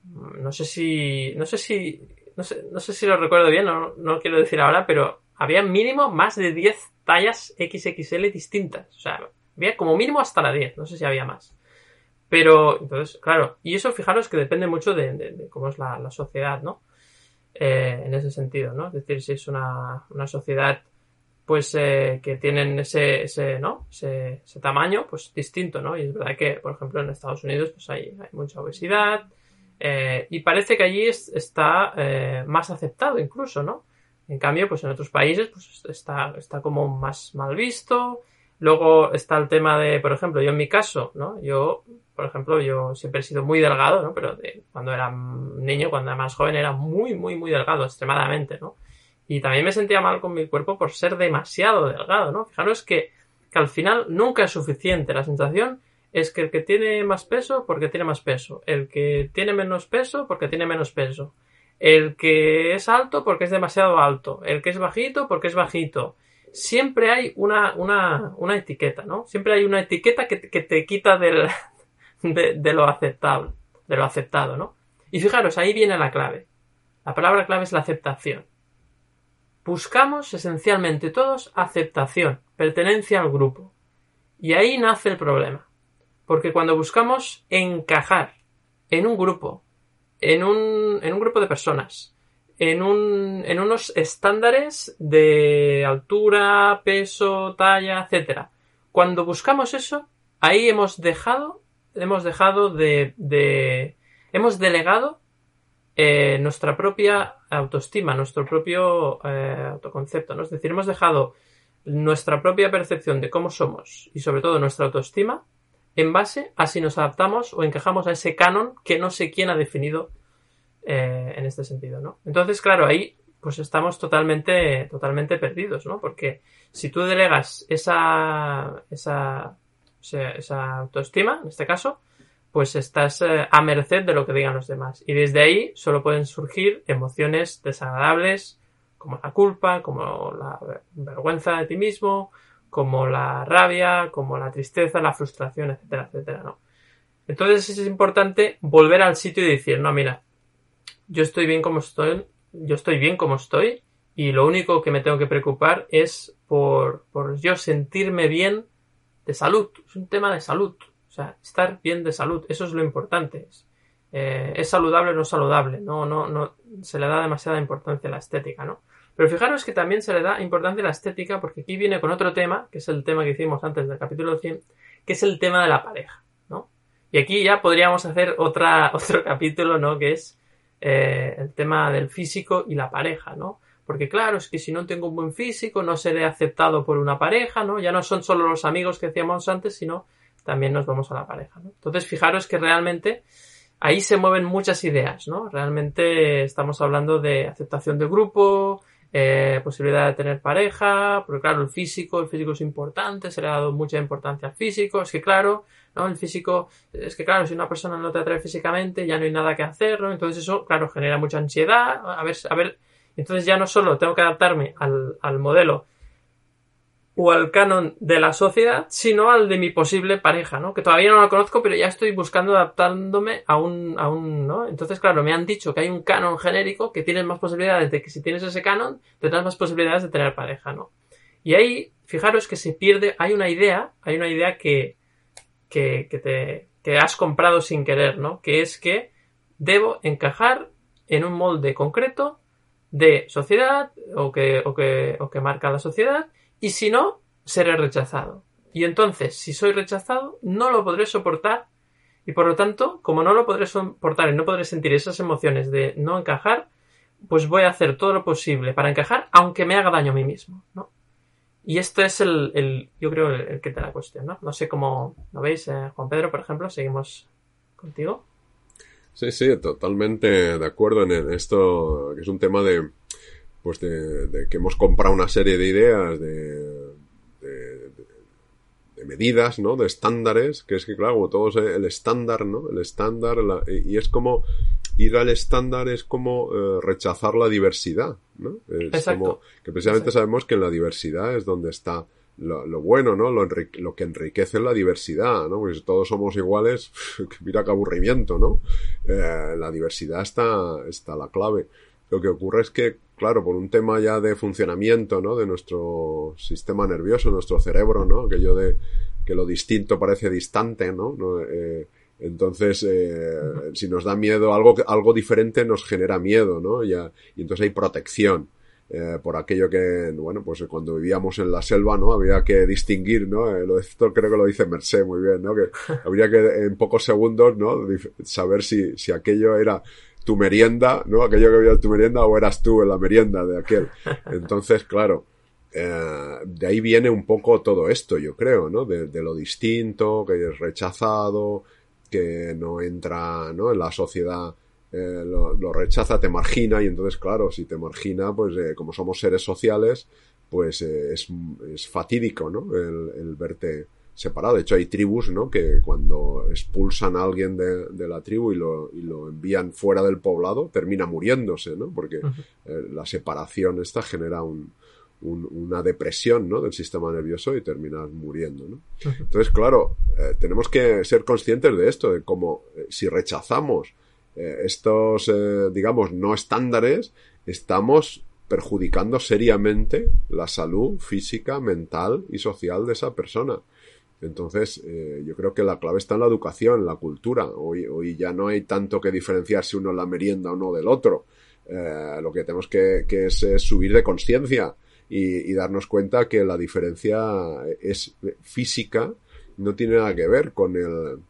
no sé si, no sé si, no sé, no sé si lo recuerdo bien, no, no lo quiero decir ahora, pero había mínimo más de 10 tallas XXL distintas. O sea, había como mínimo hasta la 10, no sé si había más. Pero, entonces, claro, y eso fijaros que depende mucho de, de, de cómo es la, la sociedad, ¿no? Eh, en ese sentido, ¿no? Es decir, si es una, una sociedad, pues, eh, que tienen ese, ese ¿no? Ese, ese, tamaño, pues, distinto, ¿no? Y es verdad que, por ejemplo, en Estados Unidos, pues, hay, hay mucha obesidad, eh, y parece que allí es, está eh, más aceptado incluso, ¿no? En cambio, pues en otros países pues está, está como más mal visto. Luego está el tema de, por ejemplo, yo en mi caso, ¿no? Yo, por ejemplo, yo siempre he sido muy delgado, ¿no? Pero de, cuando era niño, cuando era más joven, era muy, muy, muy delgado, extremadamente, ¿no? Y también me sentía mal con mi cuerpo por ser demasiado delgado, ¿no? Fijaros que, que al final nunca es suficiente. La sensación es que el que tiene más peso porque tiene más peso. El que tiene menos peso porque tiene menos peso el que es alto porque es demasiado alto, el que es bajito porque es bajito. Siempre hay una, una, una etiqueta, ¿no? Siempre hay una etiqueta que, que te quita del, de, de, lo aceptable, de lo aceptado, ¿no? Y fijaros, ahí viene la clave. La palabra clave es la aceptación. Buscamos esencialmente todos aceptación, pertenencia al grupo. Y ahí nace el problema. Porque cuando buscamos encajar en un grupo, en un, en un grupo de personas, en, un, en unos estándares de altura, peso, talla, etcétera. Cuando buscamos eso, ahí hemos dejado, hemos dejado de, de hemos delegado eh, nuestra propia autoestima, nuestro propio eh, autoconcepto, ¿no? Es decir, hemos dejado nuestra propia percepción de cómo somos y sobre todo nuestra autoestima en base a si nos adaptamos o encajamos a ese canon que no sé quién ha definido eh, en este sentido, ¿no? Entonces, claro, ahí pues estamos totalmente, totalmente perdidos, ¿no? Porque si tú delegas esa, esa, esa autoestima, en este caso, pues estás eh, a merced de lo que digan los demás. Y desde ahí solo pueden surgir emociones desagradables, como la culpa, como la vergüenza de ti mismo, como la rabia, como la tristeza, la frustración, etcétera, etcétera, ¿no? Entonces es importante volver al sitio y decir, no, mira, yo estoy bien como estoy, yo estoy bien como estoy y lo único que me tengo que preocupar es por, por yo sentirme bien de salud. Es un tema de salud. O sea, estar bien de salud. Eso es lo importante. Eh, es saludable o no saludable. No, no, no se le da demasiada importancia a la estética, ¿no? Pero fijaros que también se le da importancia a la estética porque aquí viene con otro tema, que es el tema que hicimos antes del capítulo 100, que es el tema de la pareja, ¿no? Y aquí ya podríamos hacer otra, otro capítulo, ¿no? Que es eh, el tema del físico y la pareja, ¿no? Porque claro, es que si no tengo un buen físico, no seré aceptado por una pareja, ¿no? Ya no son solo los amigos que decíamos antes, sino también nos vamos a la pareja, ¿no? Entonces, fijaros que realmente ahí se mueven muchas ideas, ¿no? Realmente estamos hablando de aceptación de grupo, eh, posibilidad de tener pareja, porque claro, el físico, el físico es importante, se le ha dado mucha importancia al físico, es que claro, ¿no? El físico, es que claro, si una persona no te atrae físicamente, ya no hay nada que hacer, ¿no? Entonces eso, claro, genera mucha ansiedad, a ver, a ver, entonces ya no solo tengo que adaptarme al, al modelo o al canon de la sociedad, sino al de mi posible pareja, ¿no? Que todavía no lo conozco, pero ya estoy buscando adaptándome a un, a un, ¿no? Entonces, claro, me han dicho que hay un canon genérico que tienes más posibilidades de que si tienes ese canon, tendrás más posibilidades de tener pareja, ¿no? Y ahí, fijaros que se pierde, hay una idea, hay una idea que, que, que te, que has comprado sin querer, ¿no? Que es que debo encajar en un molde concreto de sociedad o que, o que, o que marca la sociedad y si no, seré rechazado. Y entonces, si soy rechazado, no lo podré soportar y por lo tanto, como no lo podré soportar y no podré sentir esas emociones de no encajar, pues voy a hacer todo lo posible para encajar, aunque me haga daño a mí mismo, ¿no? Y esto es el, el yo creo, el, que te la cuestión, ¿no? No sé cómo lo veis, eh, Juan Pedro, por ejemplo, seguimos contigo.
Sí, sí, totalmente de acuerdo en esto, que es un tema de, pues de, que hemos comprado una serie de ideas, de, de, medidas, ¿no? De estándares, que es que, claro, todo es el estándar, ¿no? El estándar, y es como ir al estándar es como eh, rechazar la diversidad, ¿no? Es como que precisamente sabemos que en la diversidad es donde está lo, bueno, ¿no? Lo, lo, que enriquece la diversidad, ¿no? Porque si todos somos iguales, mira qué aburrimiento, ¿no? Eh, la diversidad está, está la clave. Lo que ocurre es que, claro, por un tema ya de funcionamiento, ¿no? De nuestro sistema nervioso, nuestro cerebro, ¿no? Aquello de que lo distinto parece distante, ¿no? Eh, entonces, eh, si nos da miedo, algo, algo diferente nos genera miedo, ¿no? Ya, y entonces hay protección. Eh, por aquello que, bueno, pues cuando vivíamos en la selva, ¿no? Había que distinguir, ¿no? Eh, esto creo que lo dice Mercé muy bien, ¿no? Que habría que en pocos segundos, ¿no? Saber si, si aquello era tu merienda, ¿no? Aquello que había en tu merienda o eras tú en la merienda de aquel. Entonces, claro, eh, de ahí viene un poco todo esto, yo creo, ¿no? De, lo distinto, que es rechazado, que no entra, ¿no? En la sociedad eh, lo, rechaza, te margina y entonces, claro, si te margina, pues eh, como somos seres sociales, pues es, es, fatídico, ¿no? El, el verte separado. De hecho, hay tribus, ¿no? Que cuando expulsan a alguien de, de la tribu y lo, y lo, envían fuera del poblado, termina muriéndose, ¿no? Porque eh, la separación esta genera un, un, una depresión, ¿no? Del sistema nervioso y terminas muriendo, ¿no? Entonces, claro, eh, tenemos que ser conscientes de esto, de cómo eh, si rechazamos estos, digamos, no estándares, estamos perjudicando seriamente la salud física, mental y social de esa persona. Entonces, eh, yo creo que la clave está en la educación, en la cultura. Hoy, ya no hay tanto que diferenciar si uno es la merienda o no del otro. Eh, lo que tenemos que, es, subir de conciencia y, y, darnos cuenta que la diferencia es física, no tiene nada que ver con el,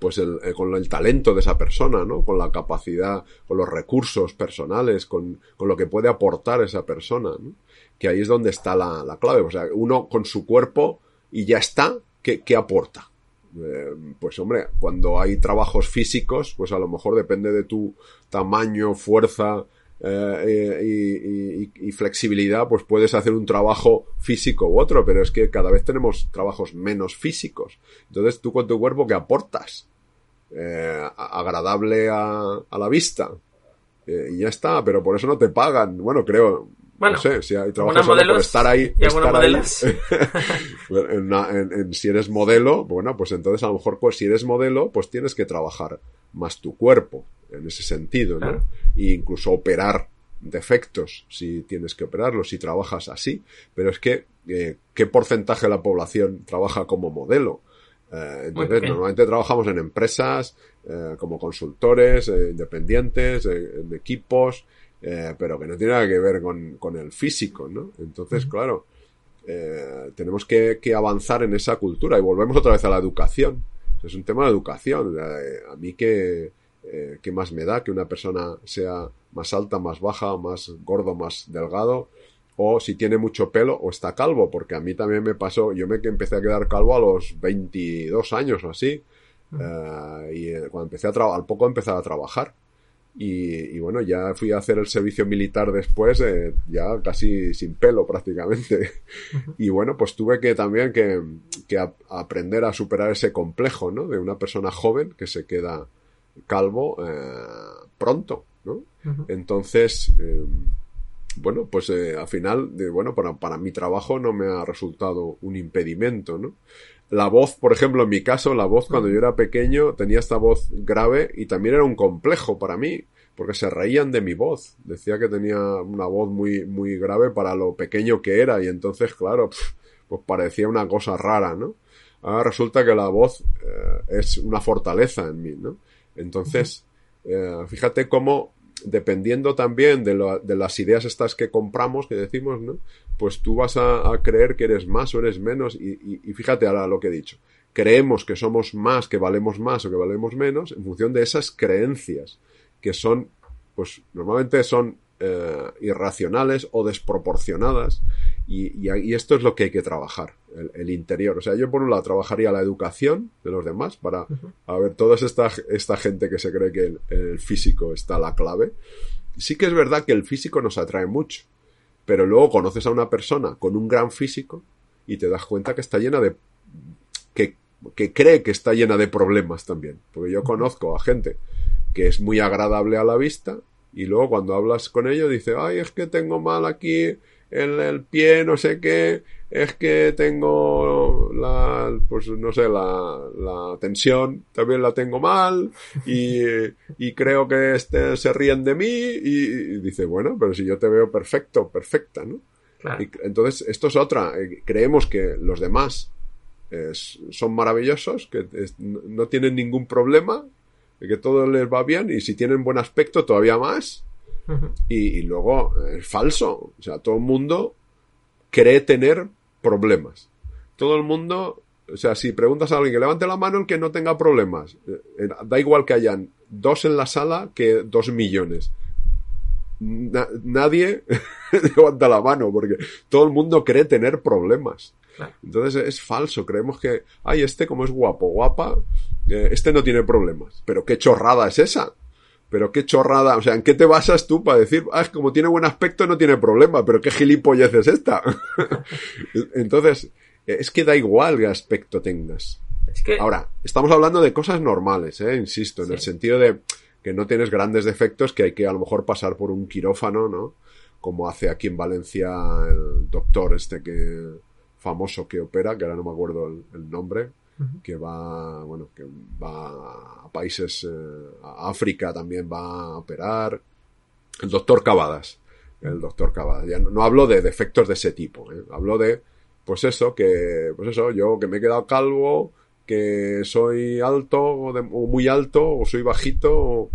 pues el, eh, con el talento de esa persona, ¿no? Con la capacidad, con los recursos personales, con, con lo que puede aportar esa persona, ¿no? Que ahí es donde está la, la clave. O sea, uno con su cuerpo y ya está, ¿qué, qué aporta? Eh, pues hombre, cuando hay trabajos físicos, pues a lo mejor depende de tu tamaño, fuerza eh, y, flexibilidad, pues puedes hacer un trabajo físico u otro, pero es que cada vez tenemos trabajos menos físicos. Entonces tú con tu cuerpo, ¿qué aportas? Eh, agradable a, a, la vista. y ya está, pero por eso no te pagan. Bueno, creo, bueno, no sé, si hay trabajos por estar ahí. Estar ahí en, si eres modelo, bueno, pues entonces a lo mejor pues si eres modelo, pues tienes que trabajar más tu cuerpo en ese sentido, ¿no? E incluso operar defectos si tienes que operarlos, si trabajas así. Pero es que, eh, ¿qué porcentaje de la población trabaja como modelo? Eh, entonces, normalmente trabajamos en empresas, eh, como consultores, independientes, en equipos, eh, pero que no tiene nada que ver con, con el físico, ¿no? Entonces, claro, eh, tenemos que, que, avanzar en esa cultura y volvemos otra vez a la educación. Es un tema de educación. Eh, a mí que, eh, ¿qué más me da que una persona sea más alta, más baja, más gordo, más delgado? O si tiene mucho pelo o está calvo, porque a mí también me pasó, yo me empecé a quedar calvo a los 22 años o así. y cuando empecé a trabajar, al poco empezar a trabajar. Y, bueno, ya fui a hacer el servicio militar después, eh, ya casi sin pelo prácticamente. Y bueno, pues tuve que también que, que aprender a superar ese complejo, ¿no? De una persona joven que se queda calvo eh, pronto, ¿no? Entonces, eh, bueno, pues al final, de, bueno, para, para mi trabajo no me ha resultado un impedimento, ¿no? La voz, por ejemplo, en mi caso, la voz cuando yo era pequeño tenía esta voz grave y también era un complejo para mí, porque se reían de mi voz. Decía que tenía una voz muy, muy grave para lo pequeño que era y entonces, claro, pues parecía una cosa rara, ¿no? Ahora resulta que la voz eh, es una fortaleza en mí, ¿no? Entonces, eh, fíjate cómo dependiendo también de, lo, de, las ideas estas que compramos, que decimos, ¿no? Pues tú vas a, creer que eres más o eres menos y, fíjate ahora lo que he dicho. Creemos que somos más, que valemos más o que valemos menos en función de esas creencias que son, pues normalmente son eh, irracionales o desproporcionadas y, esto es lo que hay que trabajar, el, interior. O sea, yo por un lado trabajaría la educación de los demás para, a ver, toda esta, esta gente que se cree que el, físico está la clave. Sí que es verdad que el físico nos atrae mucho, pero luego conoces a una persona con un gran físico y te das cuenta que está llena de, que, que cree que está llena de problemas también. Porque yo conozco a gente que es muy agradable a la vista y luego cuando hablas con ellos dice, ay, es que tengo mal aquí en el pie, no sé qué, es que tengo la, pues no sé, la, la tensión también la tengo mal y, y creo que este, se ríen de mí y, dice, bueno, pero si yo te veo perfecto, perfecta, ¿no? entonces, esto es otra. Eh, creemos que los demás son maravillosos, que no tienen ningún problema, que todo les va bien y si tienen buen aspecto todavía más y, luego es falso. O sea, todo el mundo cree tener problemas. Todo el mundo, o sea, si preguntas a alguien que levante la mano el que no tenga problemas, eh, da igual que hayan dos en la sala que dos millones. nadie levanta la mano porque todo el mundo cree tener problemas. Entonces es falso, creemos que, ay, este como es guapo, guapa, eh, este no tiene problemas. Pero qué chorrada es esa. Pero qué chorrada, o sea, ¿en qué te basas tú para decir, ah, como tiene buen aspecto no tiene problema, pero qué gilipollez es esta? Entonces, es que da igual qué aspecto tengas. Ahora, estamos hablando de cosas normales, ¿eh? insisto, en el sentido de que no tienes grandes defectos que hay que a lo mejor pasar por un quirófano, ¿no? Como hace aquí en Valencia el doctor este que famoso que opera, que ahora no me acuerdo el nombre, que va, bueno, que va a países, eh, a África también va a operar. El doctor Cavadas. El doctor Cavadas. Ya no, hablo de defectos de ese tipo, ¿eh? hablo de, pues eso, que, pues eso, yo que me he quedado calvo, que soy alto o, muy alto o soy bajito,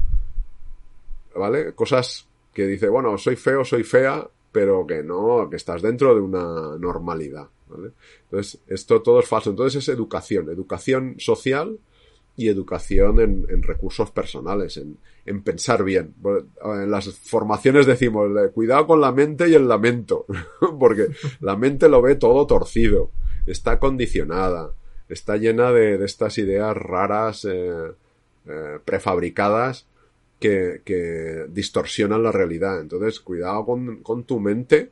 ¿vale? Cosas que dice, bueno, soy feo, soy fea, pero que no, que estás dentro de una normalidad. Entonces, esto todo es falso. Entonces es educación, educación social y educación en, recursos personales, en, pensar bien. En las formaciones decimos, cuidado con la mente y el lamento, porque la mente lo ve todo torcido, está condicionada, está llena de, estas ideas raras, eh, eh, prefabricadas, que, distorsionan la realidad. Entonces, cuidado con tu mente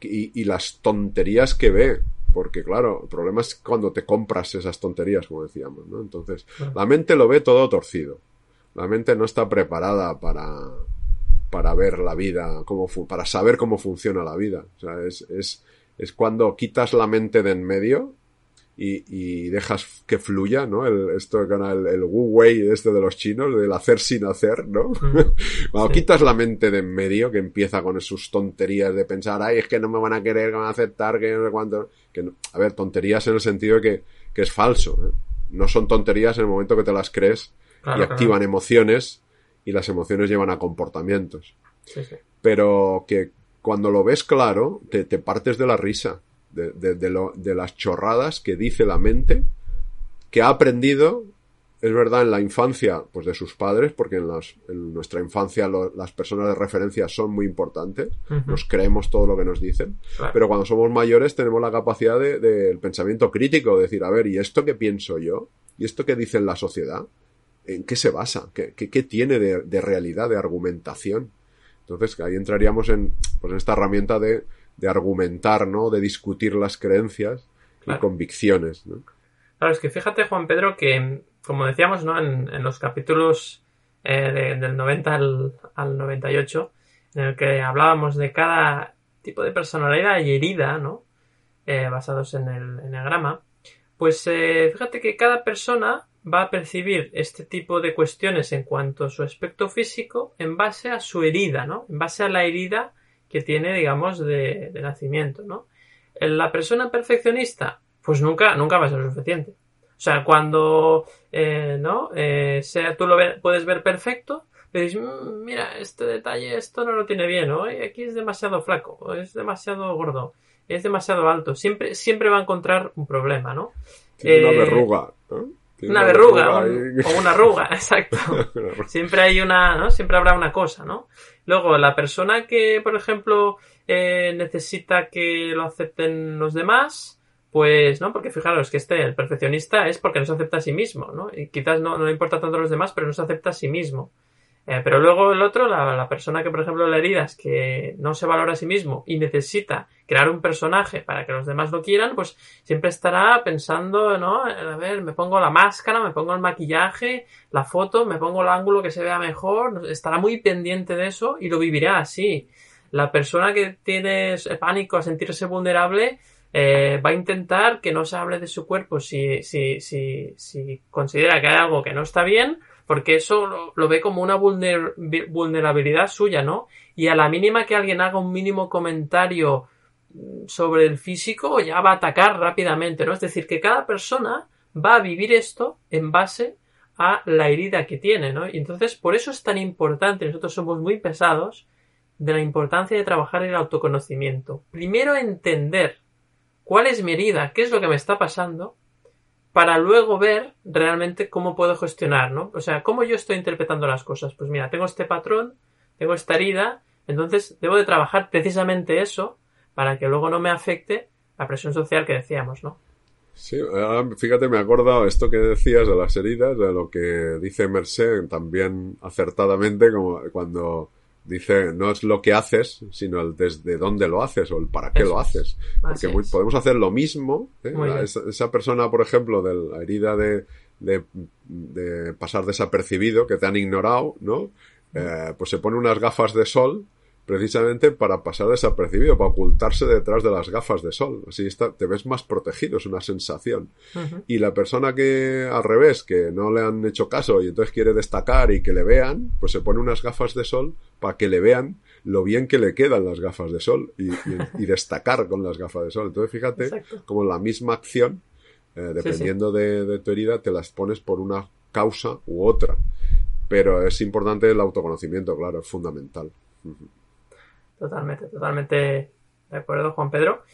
y, y, las tonterías que ve. Porque, claro, el problema es cuando te compras esas tonterías, como decíamos, ¿no? Entonces, la mente lo ve todo torcido. La mente no está preparada para, para ver la vida, cómo para saber cómo funciona la vida. O sea, es, es, es cuando quitas la mente de en medio y, y dejas que fluya, ¿no? El, esto el, el Wu Wei este de los chinos, del hacer sin hacer, ¿no? Mm, cuando quitas la mente de en medio, que empieza con sus tonterías de pensar, ay, es que no me van a querer, que van a aceptar, que no sé cuánto. Que no. A ver, tonterías en el sentido de que, que es falso, ¿eh? No son tonterías en el momento que te las crees claro, y activan claro. emociones y las emociones llevan a comportamientos.
Sí, sí.
Pero que cuando lo ves claro, te, te partes de la risa, de, de, de, lo, de, las chorradas que dice la mente, que ha aprendido, es verdad, en la infancia, pues de sus padres, porque en, las, en nuestra infancia lo, las personas de referencia son muy importantes, uh -huh. nos creemos todo lo que nos dicen, claro. pero cuando somos mayores tenemos la capacidad del de, pensamiento crítico, de decir, a ver, ¿y esto qué pienso yo? ¿Y esto qué dice en la sociedad? ¿En qué se basa? ¿Qué, qué, qué tiene de, de, realidad, de argumentación? Entonces ahí entraríamos en, pues, en esta herramienta de, de, argumentar, ¿no? De discutir las creencias claro. y convicciones, ¿no?
Claro, es que fíjate, Juan Pedro, que como decíamos, ¿no? En, en los capítulos eh, de, del 90 al, al 98, en el que hablábamos de cada tipo de personalidad y herida, ¿no? Eh, basados en el enneagrama, pues eh, fíjate que cada persona va a percibir este tipo de cuestiones en cuanto a su aspecto físico en base a su herida, ¿no? En base a la herida que tiene, digamos, de, de nacimiento, ¿no? La persona perfeccionista, pues nunca, nunca va a ser suficiente. O sea, cuando, eh, ¿no? Eh, sea, tú lo ve, puedes ver perfecto, le dices, mmm, mira, este detalle, esto no lo tiene bien, ¿no? Aquí es demasiado flaco, o es demasiado gordo, es demasiado alto. Siempre, siempre va a encontrar un problema, ¿no?
Tiene una verruga, ¿no?
una verruga, un, o una arruga, exacto. Siempre hay una, ¿no? Siempre habrá una cosa, ¿no? Luego, la persona que, por ejemplo, eh, necesita que lo acepten los demás, pues, ¿no? Porque fijaros que este, el perfeccionista es porque no se acepta a sí mismo, ¿no? Y quizás no, no le importa tanto a los demás, pero no se acepta a sí mismo. Eh, pero luego el otro, la, la, persona que, por ejemplo, la herida es que no se valora a sí mismo y necesita crear un personaje para que los demás lo quieran, pues siempre estará pensando, ¿no? A ver, me pongo la máscara, me pongo el maquillaje, la foto, me pongo el ángulo que se vea mejor, estará muy pendiente de eso y lo vivirá así. La persona que tiene pánico a sentirse vulnerable, eh, va a intentar que no se hable de su cuerpo si, si, si, si considera que hay algo que no está bien, porque eso lo, ve como una vulner, vulnerabilidad suya, ¿no? Y a la mínima que alguien haga un mínimo comentario sobre el físico, ya va a atacar rápidamente, ¿no? Es decir, que cada persona va a vivir esto en base a la herida que tiene, ¿no? Y entonces, por eso es tan importante, nosotros somos muy pesados, de la importancia de trabajar el autoconocimiento. Primero entender cuál es mi herida, qué es lo que me está pasando, para luego ver realmente cómo puedo gestionar, ¿no? O sea, cómo yo estoy interpretando las cosas. Pues mira, tengo este patrón, tengo esta herida, entonces debo de trabajar precisamente eso para que luego no me afecte la presión social que decíamos, ¿no?
Sí, fíjate, me he acordado esto que decías de las heridas, de lo que dice Merced también acertadamente, como cuando dice no es lo que haces, sino el desde dónde lo haces o el para qué Eso lo haces. Porque muy, podemos hacer lo mismo. ¿eh? Esa, esa, persona, por ejemplo, de la herida de, de, de, pasar desapercibido, que te han ignorado, ¿no? Eh, pues se pone unas gafas de sol precisamente para pasar desapercibido, para ocultarse detrás de las gafas de sol. Así está, te ves más protegido, es una sensación. Uh -huh. Y la persona que al revés, que no le han hecho caso y entonces quiere destacar y que le vean, pues se pone unas gafas de sol para que le vean lo bien que le quedan las gafas de sol y, y, y destacar con las gafas de sol. Entonces fíjate Exacto. como la misma acción, eh, dependiendo sí, sí. De, de tu herida, te las pones por una causa u otra. Pero es importante el autoconocimiento, claro, es fundamental. Uh -huh.
Totalmente, totalmente de acuerdo, Juan Pedro.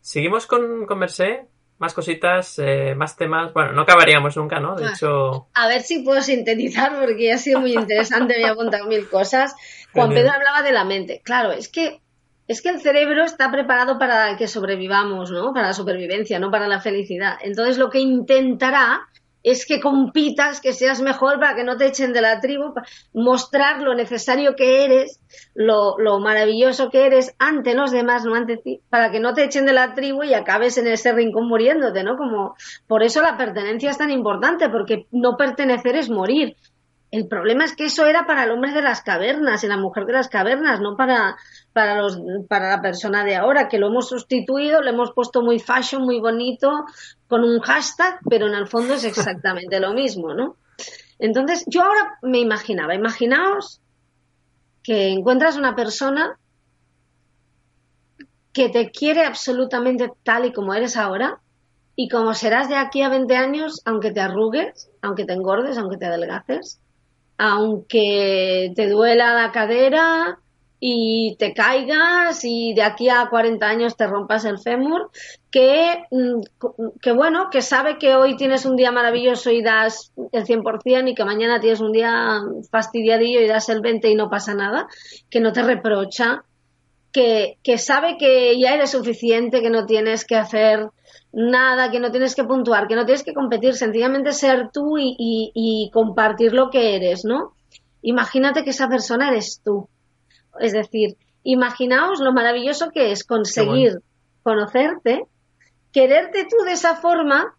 Seguimos con, con Mercé, más cositas, eh, más temas. Bueno, no acabaríamos nunca, ¿no? De hecho.
A ver si puedo sintetizar, porque ha sido muy interesante, me ha contado mil cosas. Juan Pedro hablaba de la mente. Claro, es que es que el cerebro está preparado para que sobrevivamos, ¿no? Para la supervivencia, no para la felicidad. Entonces lo que intentará es que compitas, que seas mejor para que no te echen de la tribu, mostrar lo necesario que eres, lo, maravilloso que eres ante los demás, no ante ti, para que no te echen de la tribu y acabes en ese rincón muriéndote, ¿no? Como, por eso la pertenencia es tan importante, porque no pertenecer es morir. El problema es que eso era para el hombre de las cavernas y la mujer de las cavernas, no para, para, los, para la persona de ahora, que lo hemos sustituido, lo hemos puesto muy fashion, muy bonito, con un hashtag, pero en el fondo es exactamente lo mismo, ¿no? Entonces, yo ahora me imaginaba, imaginaos que encuentras una persona que te quiere absolutamente tal y como eres ahora, y como serás de aquí a 20 años, aunque te arrugues, aunque te engordes, aunque te adelgaces, aunque te duela la cadera y te caigas y de aquí a 40 años te rompas el fémur, que, mm, que bueno, que sabe que hoy tienes un día maravilloso y das el 100% y que mañana tienes un día fastidiadillo y das el 20% y no pasa nada, que no te reprocha, que, que sabe que ya eres suficiente, que no tienes que hacer nada, que no tienes que puntuar, que no tienes que competir, sencillamente ser tú y, compartir lo que eres, ¿no? Imagínate que esa persona eres tú. Es decir, imaginaos lo maravilloso que es conseguir conocerte, quererte tú de esa forma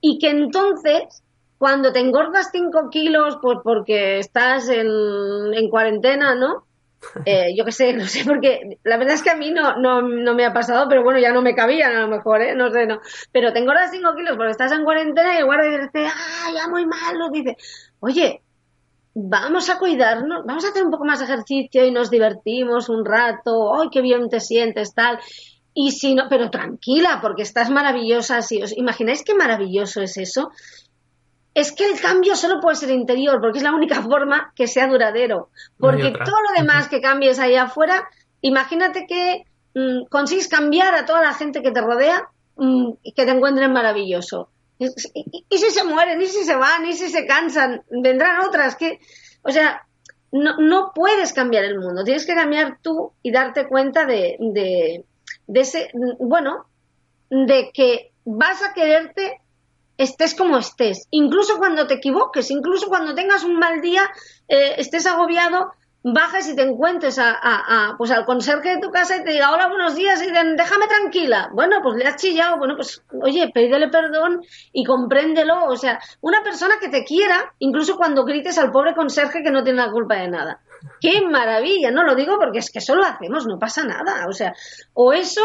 y que entonces, cuando te engordas 5 kilos, pues porque estás en, en cuarentena, ¿no? Eh, yo qué sé, no sé, porque la verdad es que a mí no, no, no, me ha pasado, pero bueno, ya no me cabían a lo mejor, ¿eh? No sé, no. Pero tengo ahora 5 kilos porque estás en cuarentena y el guardia dice, ah, ya muy malo, dice, oye, vamos a cuidarnos, vamos a hacer un poco más de ejercicio y nos divertimos un rato, ay, qué bien te sientes, tal. Y si no, pero tranquila, porque estás maravillosa. Si os imagináis qué maravilloso es eso, es que el cambio solo puede ser interior, porque es la única forma que sea duradero. Porque todo lo demás que cambies ahí afuera, imagínate que mm, consigues cambiar a toda la gente que te rodea mm, y que te encuentren maravilloso. Y, si se mueren, y si se van, y si se cansan, vendrán otras que, o sea, no, no puedes cambiar el mundo, tienes que cambiar tú y darte cuenta de, de, de ese, bueno, de que vas a quererte estés como estés, incluso cuando te equivoques, incluso cuando tengas un mal día, eh, estés agobiado, bajas y te encuentres a, pues al conserje de tu casa y te diga hola, buenos días y den, déjame tranquila. Bueno, pues le has chillado, bueno, pues oye, pídele perdón y compréndelo. O sea, una persona que te quiera, incluso cuando grites al pobre conserje que no tiene la culpa de nada. ¡Qué maravilla! No lo digo porque es que eso lo hacemos, no pasa nada. O sea, o eso,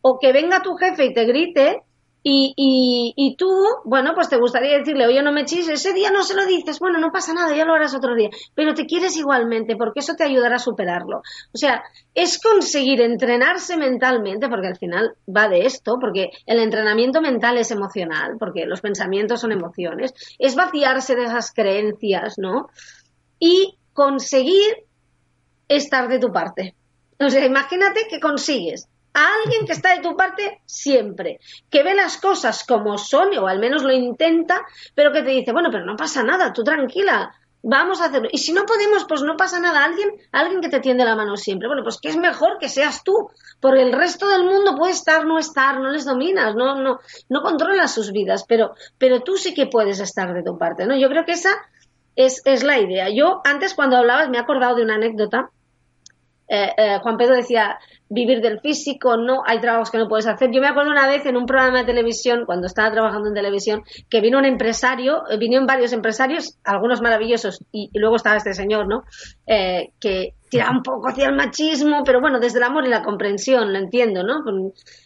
o que venga tu jefe y te grite y, y, y, tú, bueno, pues te gustaría decirle, oye, no me eches, ese día no se lo dices, bueno, no pasa nada, ya lo harás otro día, pero te quieres igualmente porque eso te ayudará a superarlo. O sea, es conseguir entrenarse mentalmente, porque al final va de esto, porque el entrenamiento mental es emocional, porque los pensamientos son emociones, es vaciarse de esas creencias, ¿no? Y conseguir estar de tu parte. O sea, imagínate que consigues a alguien que está de tu parte siempre, que ve las cosas como son, o al menos lo intenta, pero que te dice, bueno, pero no pasa nada, tú tranquila, vamos a hacerlo. Y si no podemos, pues no pasa nada, alguien, alguien que te tiende la mano siempre. Bueno, pues que es mejor que seas tú, porque el resto del mundo puede estar, no estar, no les dominas, no, no, no controlas sus vidas, pero, pero tú sí que puedes estar de tu parte, ¿no? Yo creo que esa es, es la idea. Yo antes cuando hablabas me he acordado de una anécdota eh, eh, Juan Pedro decía vivir del físico, no, hay trabajos que no puedes hacer. Yo me acuerdo una vez en un programa de televisión, cuando estaba trabajando en televisión, que vino un empresario, eh, vinieron varios empresarios, algunos maravillosos, y, luego estaba este señor, ¿no? que tira un poco hacia el machismo, pero bueno, desde el amor y la comprensión, lo entiendo, ¿no?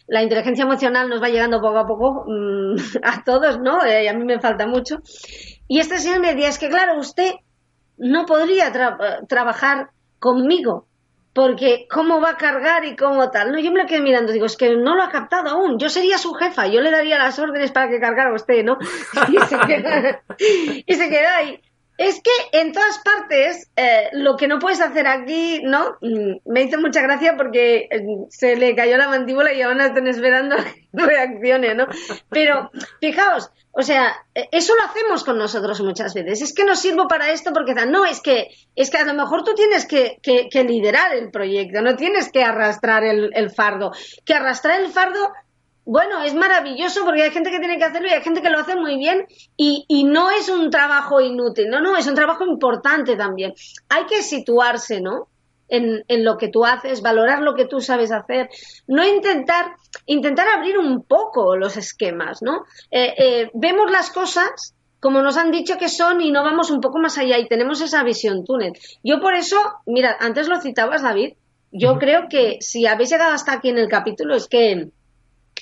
La inteligencia emocional nos va llegando poco a poco mm, a todos, ¿no? y a mí me falta mucho. Y este señor me decía, es que claro, usted no podría trabajar conmigo porque cómo va a cargar y cómo tal. No, yo me lo quedé mirando, digo, es que no lo ha captado aún. Yo sería su jefa, yo le daría las órdenes para que cargara usted, ¿no? Y se queda, y se queda ahí. Es que en todas partes, eh, lo que no puedes hacer aquí, ¿no? Mm, me hizo mucha gracia porque eh, se le cayó la mandíbula y ahora están esperando reacciones, ¿no? Pero, fijaos, o sea, eh, eso lo hacemos con nosotros muchas veces. Es que no sirvo para esto porque no, es que, es que a lo mejor tú tienes que, que, liderar el proyecto, no tienes que arrastrar el, el fardo. Que arrastrar el fardo bueno, es maravilloso porque hay gente que tiene que hacerlo y hay gente que lo hace muy bien y, y, no es un trabajo inútil, no, no, es un trabajo importante también. Hay que situarse, ¿no? En, en, lo que tú haces, valorar lo que tú sabes hacer, no intentar, intentar abrir un poco los esquemas, ¿no? Eh, eh, vemos las cosas como nos han dicho que son y no vamos un poco más allá y tenemos esa visión túnel. Yo por eso, mira, antes lo citabas, David, yo creo que si habéis llegado hasta aquí en el capítulo es que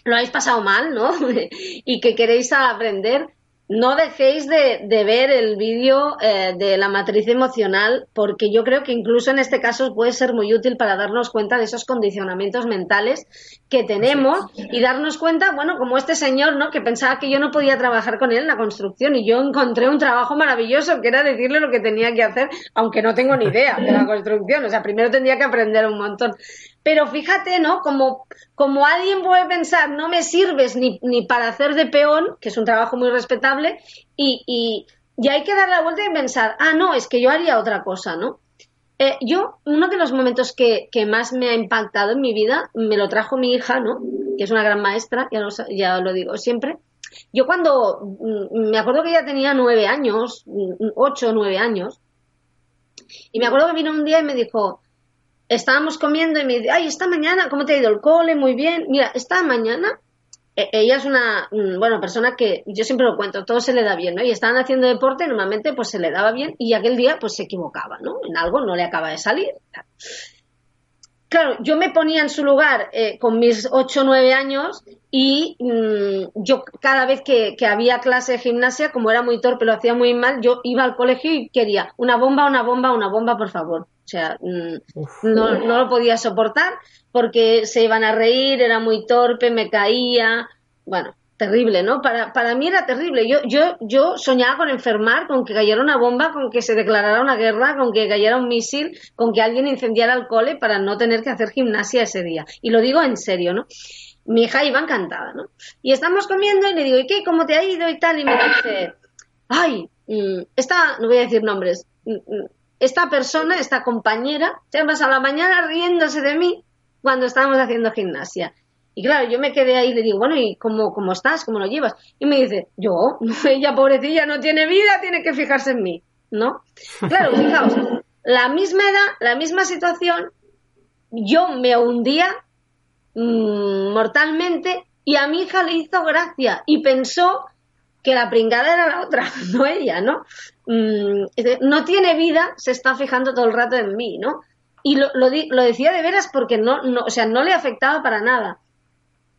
lo habéis pasado mal, ¿no? y que queréis aprender, no dejéis de, ver el vídeo eh, de la matriz emocional, porque yo creo que incluso en este caso puede ser muy útil para darnos cuenta de esos condicionamientos mentales que tenemos y darnos cuenta, bueno, como este señor, ¿no? Que pensaba que yo no podía trabajar con él en la construcción y yo encontré un trabajo maravilloso que era decirle lo que tenía que hacer, aunque no tengo ni idea de la construcción. O sea, primero tendría que aprender un montón. Pero fíjate, ¿no? Como, como alguien puede pensar, no me sirves ni, ni para hacer de peón, que es un trabajo muy respetable, y, y, y hay que dar la vuelta y pensar, ah, no, es que yo haría otra cosa, ¿no? Eh, yo, uno de los momentos que, que, más me ha impactado en mi vida, me lo trajo mi hija, ¿no? Que es una gran maestra, ya lo, ya lo digo siempre. Yo cuando, mm, me acuerdo que ella tenía nueve años, mm, ocho o nueve años, y me acuerdo que vino un día y me dijo, estábamos comiendo y me dice, ay, esta mañana, ¿cómo te ha ido el cole? Muy bien. Mira, esta mañana, e-, ella es una, mm, bueno, persona que yo siempre lo cuento, todo se le da bien, ¿no? Y estaban haciendo deporte, normalmente pues se le daba bien y aquel día pues se equivocaba, ¿no? En algo no le acaba de salir. Claro, yo me ponía en su lugar eh, con mis 8 o 9 años y mm, yo cada vez que, que, había clase de gimnasia, como era muy torpe, lo hacía muy mal, yo iba al colegio y quería una bomba, una bomba, una bomba, por favor. O sea, mm, no, no lo podía soportar porque se iban a reír, era muy torpe, me caía. Bueno, terrible, ¿no? Para, para mí era terrible. Yo, yo, yo soñaba con enfermar, con que cayera una bomba, con que se declarara una guerra, con que cayera un misil, con que alguien incendiara el cole para no tener que hacer gimnasia ese día. Y lo digo en serio, ¿no? Mi hija iba encantada, ¿no? Y estamos comiendo y le digo, ¿y qué? ¿Cómo te ha ido? Y tal. Y me dice, ay, mm, esta, no voy a decir nombres, mm, esta persona, esta compañera, se ha pasado la mañana riéndose de mí cuando estábamos haciendo gimnasia. Y claro, yo me quedé ahí y le digo, bueno, ¿y cómo, cómo estás? ¿Cómo lo llevas? Y me dice, yo, ella pobrecilla no tiene vida, tiene que fijarse en mí, ¿no? Claro, fijaos, la misma edad, la misma situación, yo me hundía mmm, mortalmente y a mi hija le hizo gracia y pensó que la pringada era la otra, no ella, ¿no? Mm, no tiene vida, se está fijando todo el rato en mí, ¿no? Y lo, lo, lo decía de veras porque no, no, o sea, no le afectaba para nada.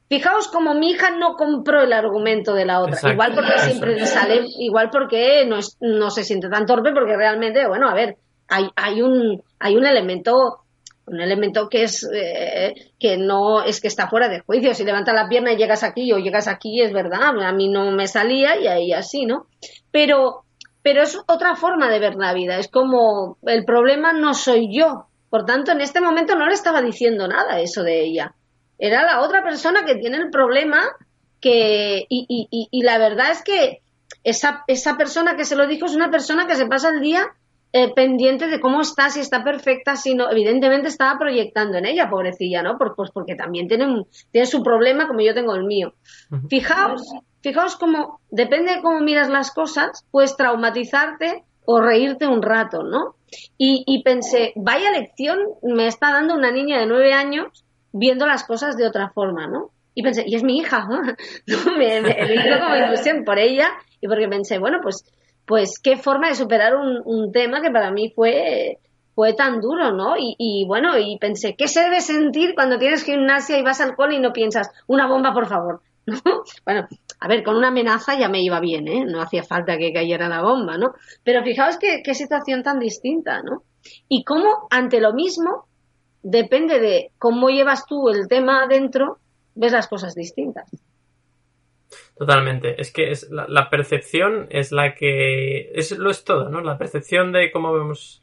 Fijaos como mi hija no compró el argumento de la otra. igual porque siempre sale, igual porque no, no se siente tan torpe, porque realmente, bueno, a ver, hay, hay, un, hay un elemento un elemento que es eh, que no es que está fuera de juicio. Si levanta la pierna y llegas aquí o llegas aquí, es verdad, a mí no me salía y ahí así, ¿no? Pero, pero es otra forma de ver la vida. Es como el problema no soy yo. Por tanto, en este momento no le estaba diciendo nada eso de ella. Era la otra persona que tiene el problema que, y, y, y la verdad es que esa, esa persona que se lo dijo es una persona que se pasa el día eh, pendiente de cómo está, si está perfecta, si no. Evidentemente estaba proyectando en ella, pobrecilla, ¿no? Por, pues porque también tiene, tiene su problema como yo tengo el mío. Fijaos, fijaos cómo, depende de cómo miras las cosas, puedes traumatizarte o reírte un rato, ¿no? Y, y pensé, vaya lección me está dando una niña de nueve años viendo las cosas de otra forma, ¿no? Y pensé, y es mi hija, ¿no? me, me, me hizo como ilusión por ella y porque pensé, bueno, pues pues qué forma de superar un, tema que para mí fue, fue tan duro, ¿no? Y, bueno, y pensé, ¿qué se debe sentir cuando tienes gimnasia y vas al cole y no piensas, una bomba, por favor? ¿No? Bueno, a ver, con una amenaza ya me iba bien, ¿eh? No hacía falta que cayera la bomba, ¿no? Pero fijaos qué, qué situación tan distinta, ¿no? Y cómo ante lo mismo, depende de cómo llevas tú el tema adentro, ves las cosas distintas.
Totalmente. Es que es la, percepción es la que es lo es todo, ¿no? La percepción de cómo vemos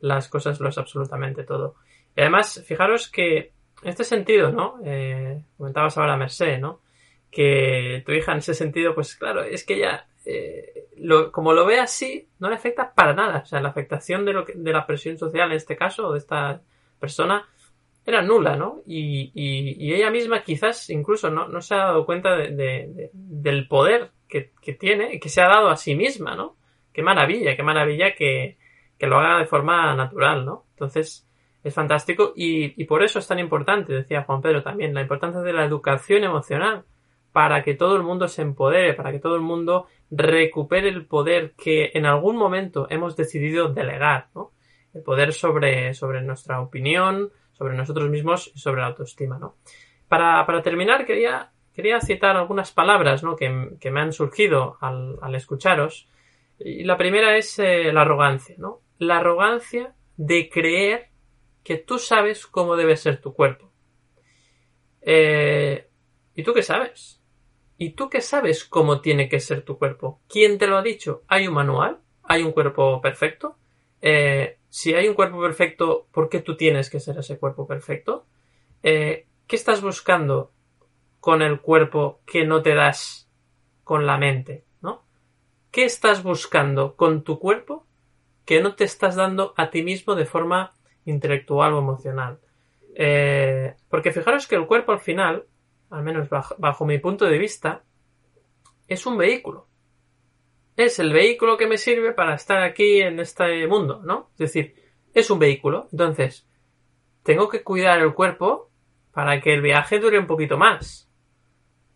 las cosas lo es absolutamente todo. Y además, fijaros que en este sentido, ¿no? Eh, comentabas ahora Merced, ¿no? Que tu hija en ese sentido, pues claro, es que ella, eh, lo, como lo ve así, no le afecta para nada. O sea, la afectación de, lo de la presión social en este caso, o de esta persona, era nula, ¿no? Y, y, ella misma quizás incluso no, no se ha dado cuenta de, del poder que, que, tiene, que se ha dado a sí misma, ¿no? Qué maravilla, qué maravilla que, que lo haga de forma natural, ¿no? Entonces, es fantástico y, y por eso es tan importante, decía Juan Pedro también, la importancia de la educación emocional para que todo el mundo se empodere, para que todo el mundo recupere el poder que en algún momento hemos decidido delegar, ¿no? El poder sobre, sobre nuestra opinión, sobre nosotros mismos y sobre la autoestima, ¿no? Para, para terminar, quería, quería citar algunas palabras, ¿no? Que, que me han surgido al, al, escucharos. Y la primera es eh, la arrogancia, ¿no? La arrogancia de creer que tú sabes cómo debe ser tu cuerpo. Eh, ¿Y tú qué sabes? ¿Y tú qué sabes cómo tiene que ser tu cuerpo? ¿Quién te lo ha dicho? ¿Hay un manual? ¿Hay un cuerpo perfecto? Eh, si hay un cuerpo perfecto, ¿por qué tú tienes que ser ese cuerpo perfecto? Eh, ¿Qué estás buscando con el cuerpo que no te das con la mente? ¿No? ¿Qué estás buscando con tu cuerpo que no te estás dando a ti mismo de forma intelectual o emocional? Eh, porque fijaros que el cuerpo al final, al menos bajo mi punto de vista, es un vehículo es el vehículo que me sirve para estar aquí en este mundo, ¿no? Es decir, es un vehículo. Entonces, tengo que cuidar el cuerpo para que el viaje dure un poquito más.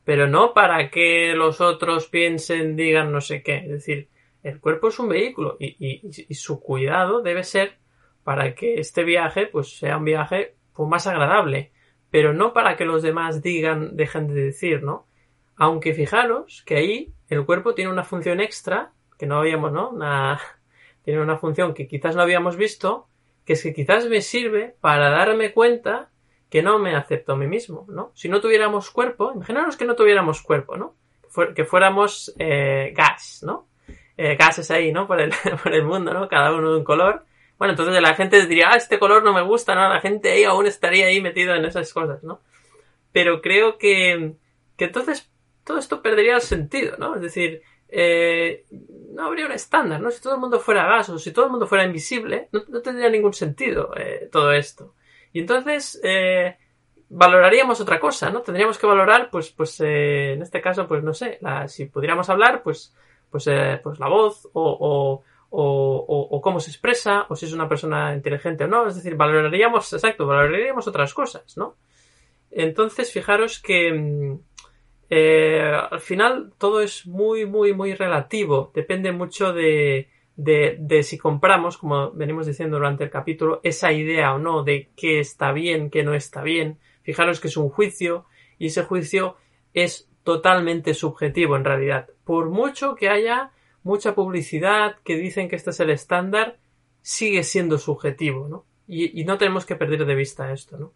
Pero no para que los otros piensen, digan no sé qué. Es decir, el cuerpo es un vehículo y, su cuidado debe ser para que este viaje pues sea un viaje pues, más agradable. Pero no para que los demás digan, dejen de decir, ¿no? Aunque fijaros que ahí el cuerpo tiene una función extra que no habíamos, ¿no? tiene una función que quizás no habíamos visto, que es que quizás me sirve para darme cuenta que no me acepto a mí mismo, ¿no? Si no tuviéramos cuerpo, imaginaros que no tuviéramos cuerpo, ¿no? Que fuéramos eh, gas, ¿no? Eh, gases ahí, ¿no? Por el, por el mundo, ¿no? Cada uno de un color. Bueno, entonces la gente diría, ah, este color no me gusta, ¿no? La gente ahí aún estaría ahí metido en esas cosas, ¿no? Pero creo que, que entonces todo esto perdería el sentido, ¿no? Es decir, eh, no habría un estándar, ¿no? Si todo el mundo fuera gas o si todo el mundo fuera invisible, no, tendría ningún sentido eh, todo esto. Y entonces eh, valoraríamos otra cosa, ¿no? Tendríamos que valorar, pues, pues en este caso, pues no sé, si pudiéramos hablar, pues, pues, pues la voz o, o, o, cómo se expresa, o si es una persona inteligente o no. Es decir, valoraríamos, exacto, valoraríamos otras cosas, ¿no? Entonces, fijaros que mm, eh, al final todo es muy, muy, muy relativo. Depende mucho de, de, si compramos, como venimos diciendo durante el capítulo, esa idea o no de qué está bien, qué no está bien. Fijaros que es un juicio y ese juicio es totalmente subjetivo en realidad. Por mucho que haya mucha publicidad que dicen que este es el estándar, sigue siendo subjetivo, ¿no? Y, y no tenemos que perder de vista esto, ¿no?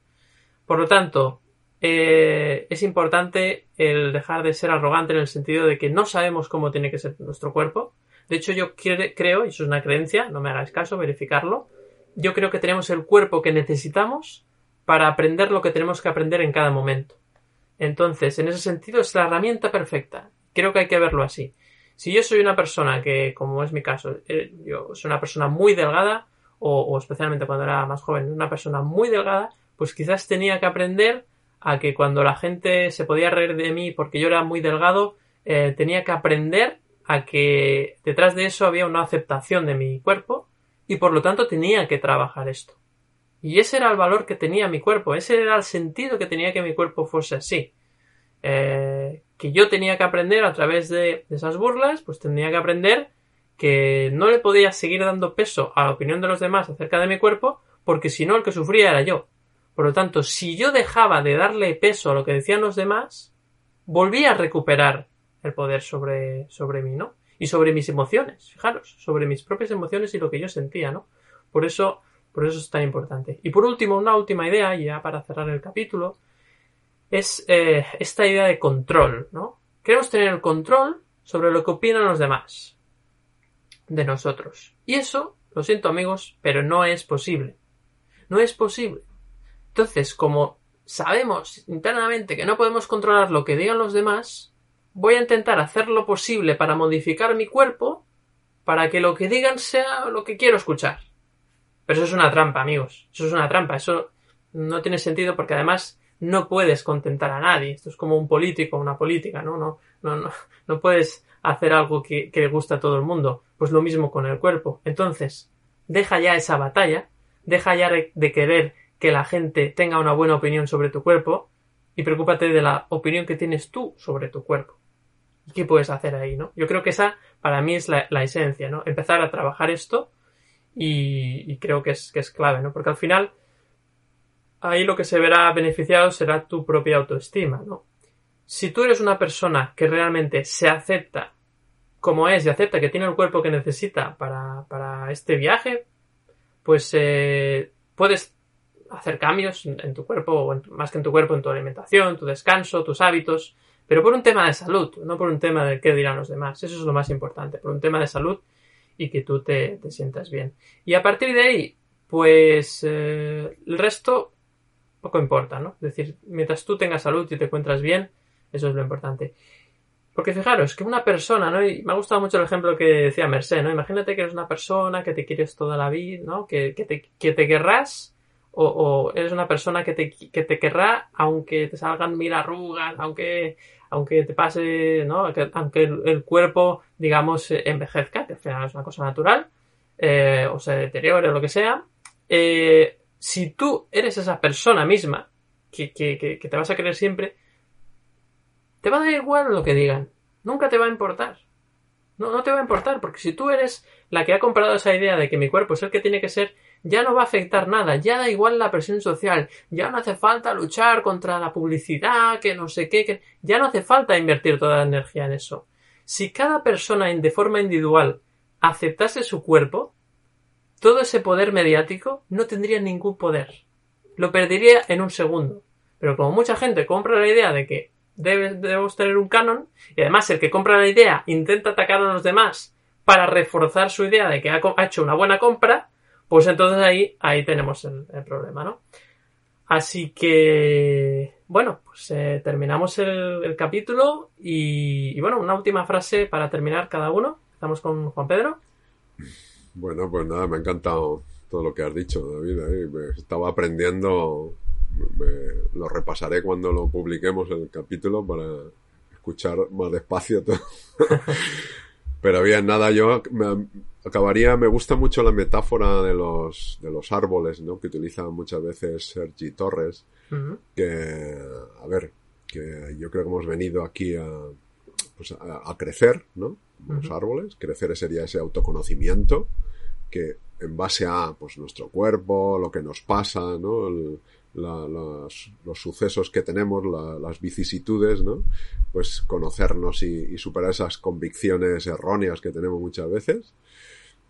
Por lo tanto, eh, es importante el dejar de ser arrogante en el sentido de que no sabemos cómo tiene que ser nuestro cuerpo. De hecho, yo creo, y eso es una creencia, no me hagáis caso, verificarlo, yo creo que tenemos el cuerpo que necesitamos para aprender lo que tenemos que aprender en cada momento. Entonces, en ese sentido, es la herramienta perfecta. Creo que hay que verlo así. Si yo soy una persona que, como es mi caso, eh, yo soy una persona muy delgada, o, o especialmente cuando era más joven, una persona muy delgada, pues quizás tenía que aprender a que cuando la gente se podía reír de mí porque yo era muy delgado, eh, tenía que aprender a que detrás de eso había una aceptación de mi cuerpo y por lo tanto tenía que trabajar esto. Y ese era el valor que tenía mi cuerpo, ese era el sentido que tenía que mi cuerpo fuese así. Eh, que yo tenía que aprender a través de, de esas burlas, pues tenía que aprender que no le podía seguir dando peso a la opinión de los demás acerca de mi cuerpo, porque si no el que sufría era yo. Por lo tanto, si yo dejaba de darle peso a lo que decían los demás, volvía a recuperar el poder sobre, sobre mí, ¿no? Y sobre mis emociones, fijaros, sobre mis propias emociones y lo que yo sentía, ¿no? Por eso, por eso es tan importante. Y por último, una última idea, ya para cerrar el capítulo, es eh, esta idea de control, ¿no? Queremos tener el control sobre lo que opinan los demás de nosotros. Y eso, lo siento amigos, pero no es posible. No es posible. Entonces, como sabemos internamente que no podemos controlar lo que digan los demás, voy a intentar hacer lo posible para modificar mi cuerpo para que lo que digan sea lo que quiero escuchar. Pero eso es una trampa, amigos. Eso es una trampa. Eso no tiene sentido porque además no puedes contentar a nadie. Esto es como un político, una política, ¿no? No, no, no, no puedes hacer algo que, que le gusta a todo el mundo. Pues lo mismo con el cuerpo. Entonces, deja ya esa batalla, deja ya de querer que la gente tenga una buena opinión sobre tu cuerpo y preocúpate de la opinión que tienes tú sobre tu cuerpo. ¿Y qué puedes hacer ahí, no? Yo creo que esa para mí es la, esencia, ¿no? Empezar a trabajar esto y, creo que es, que es clave, ¿no? Porque al final ahí lo que se verá beneficiado será tu propia autoestima, ¿no? Si tú eres una persona que realmente se acepta como es y acepta que tiene el cuerpo que necesita para, para este viaje, pues eh, puedes hacer cambios en, tu cuerpo, más que en tu cuerpo, en tu alimentación, tu descanso, tus hábitos, pero por un tema de salud, no por un tema de qué dirán los demás. Eso es lo más importante, por un tema de salud y que tú te, sientas bien. Y a partir de ahí, pues eh, el resto poco importa, ¿no? Es decir, mientras tú tengas salud y te encuentras bien, eso es lo importante. Porque fijaros, que una persona, ¿no? Y me ha gustado mucho el ejemplo que decía Merced, ¿no? Imagínate que eres una persona que te quieres toda la vida, ¿no? Que, te, que te querrás o, eres una persona que te, que te querrá aunque te salgan mil arrugas, aunque, aunque te pase, ¿no? aunque el, cuerpo, digamos, envejezca, que al final es una cosa natural, eh, o se deteriore o lo que sea. Eh, si tú eres esa persona misma, que, que, que, te vas a querer siempre, te va a dar igual lo que digan. Nunca te va a importar. No, no te va a importar, porque si tú eres la que ha comprado esa idea de que mi cuerpo es el que tiene que ser, ya no va a afectar nada, ya da igual la presión social, ya no hace falta luchar contra la publicidad, que no sé qué, que ya no hace falta invertir toda la energía en eso. Si cada persona de forma individual aceptase su cuerpo, todo ese poder mediático no tendría ningún poder. Lo perdería en un segundo. Pero como mucha gente compra la idea de que debemos tener un canon, y además el que compra la idea intenta atacar a los demás para reforzar su idea de que ha hecho una buena compra, pues entonces ahí, ahí tenemos el, problema, ¿no? Así que, bueno, pues eh, terminamos el, capítulo y, bueno, una última frase para terminar cada uno. Estamos con Juan Pedro.
Bueno, pues nada, me ha encantado todo lo que has dicho, David. ¿eh? estaba aprendiendo, lo repasaré cuando lo publiquemos el capítulo para escuchar más despacio todo. Pero bien, nada, yo me, acabaría, me gusta mucho la metáfora de los, de los árboles, ¿no? Que utiliza muchas veces Sergi Torres, que, a ver, que yo creo que hemos venido aquí a, pues a, crecer, ¿no? Los árboles, crecer sería ese autoconocimiento, que en base a, pues, nuestro cuerpo, lo que nos pasa, ¿no? los, sucesos que tenemos, las vicisitudes, ¿no? Pues conocernos y, superar esas convicciones erróneas que tenemos muchas veces.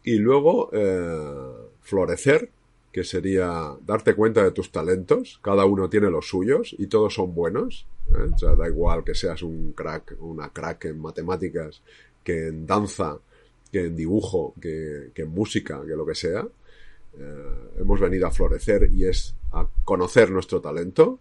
Y luego eh, florecer, que sería darte cuenta de tus talentos. Cada uno tiene los suyos y todos son buenos. ¿eh? O sea, da igual que seas un crack, una crack en matemáticas, que en danza, que en dibujo, que, que en música, que lo que sea. Eh, hemos venido a florecer y es a conocer nuestro talento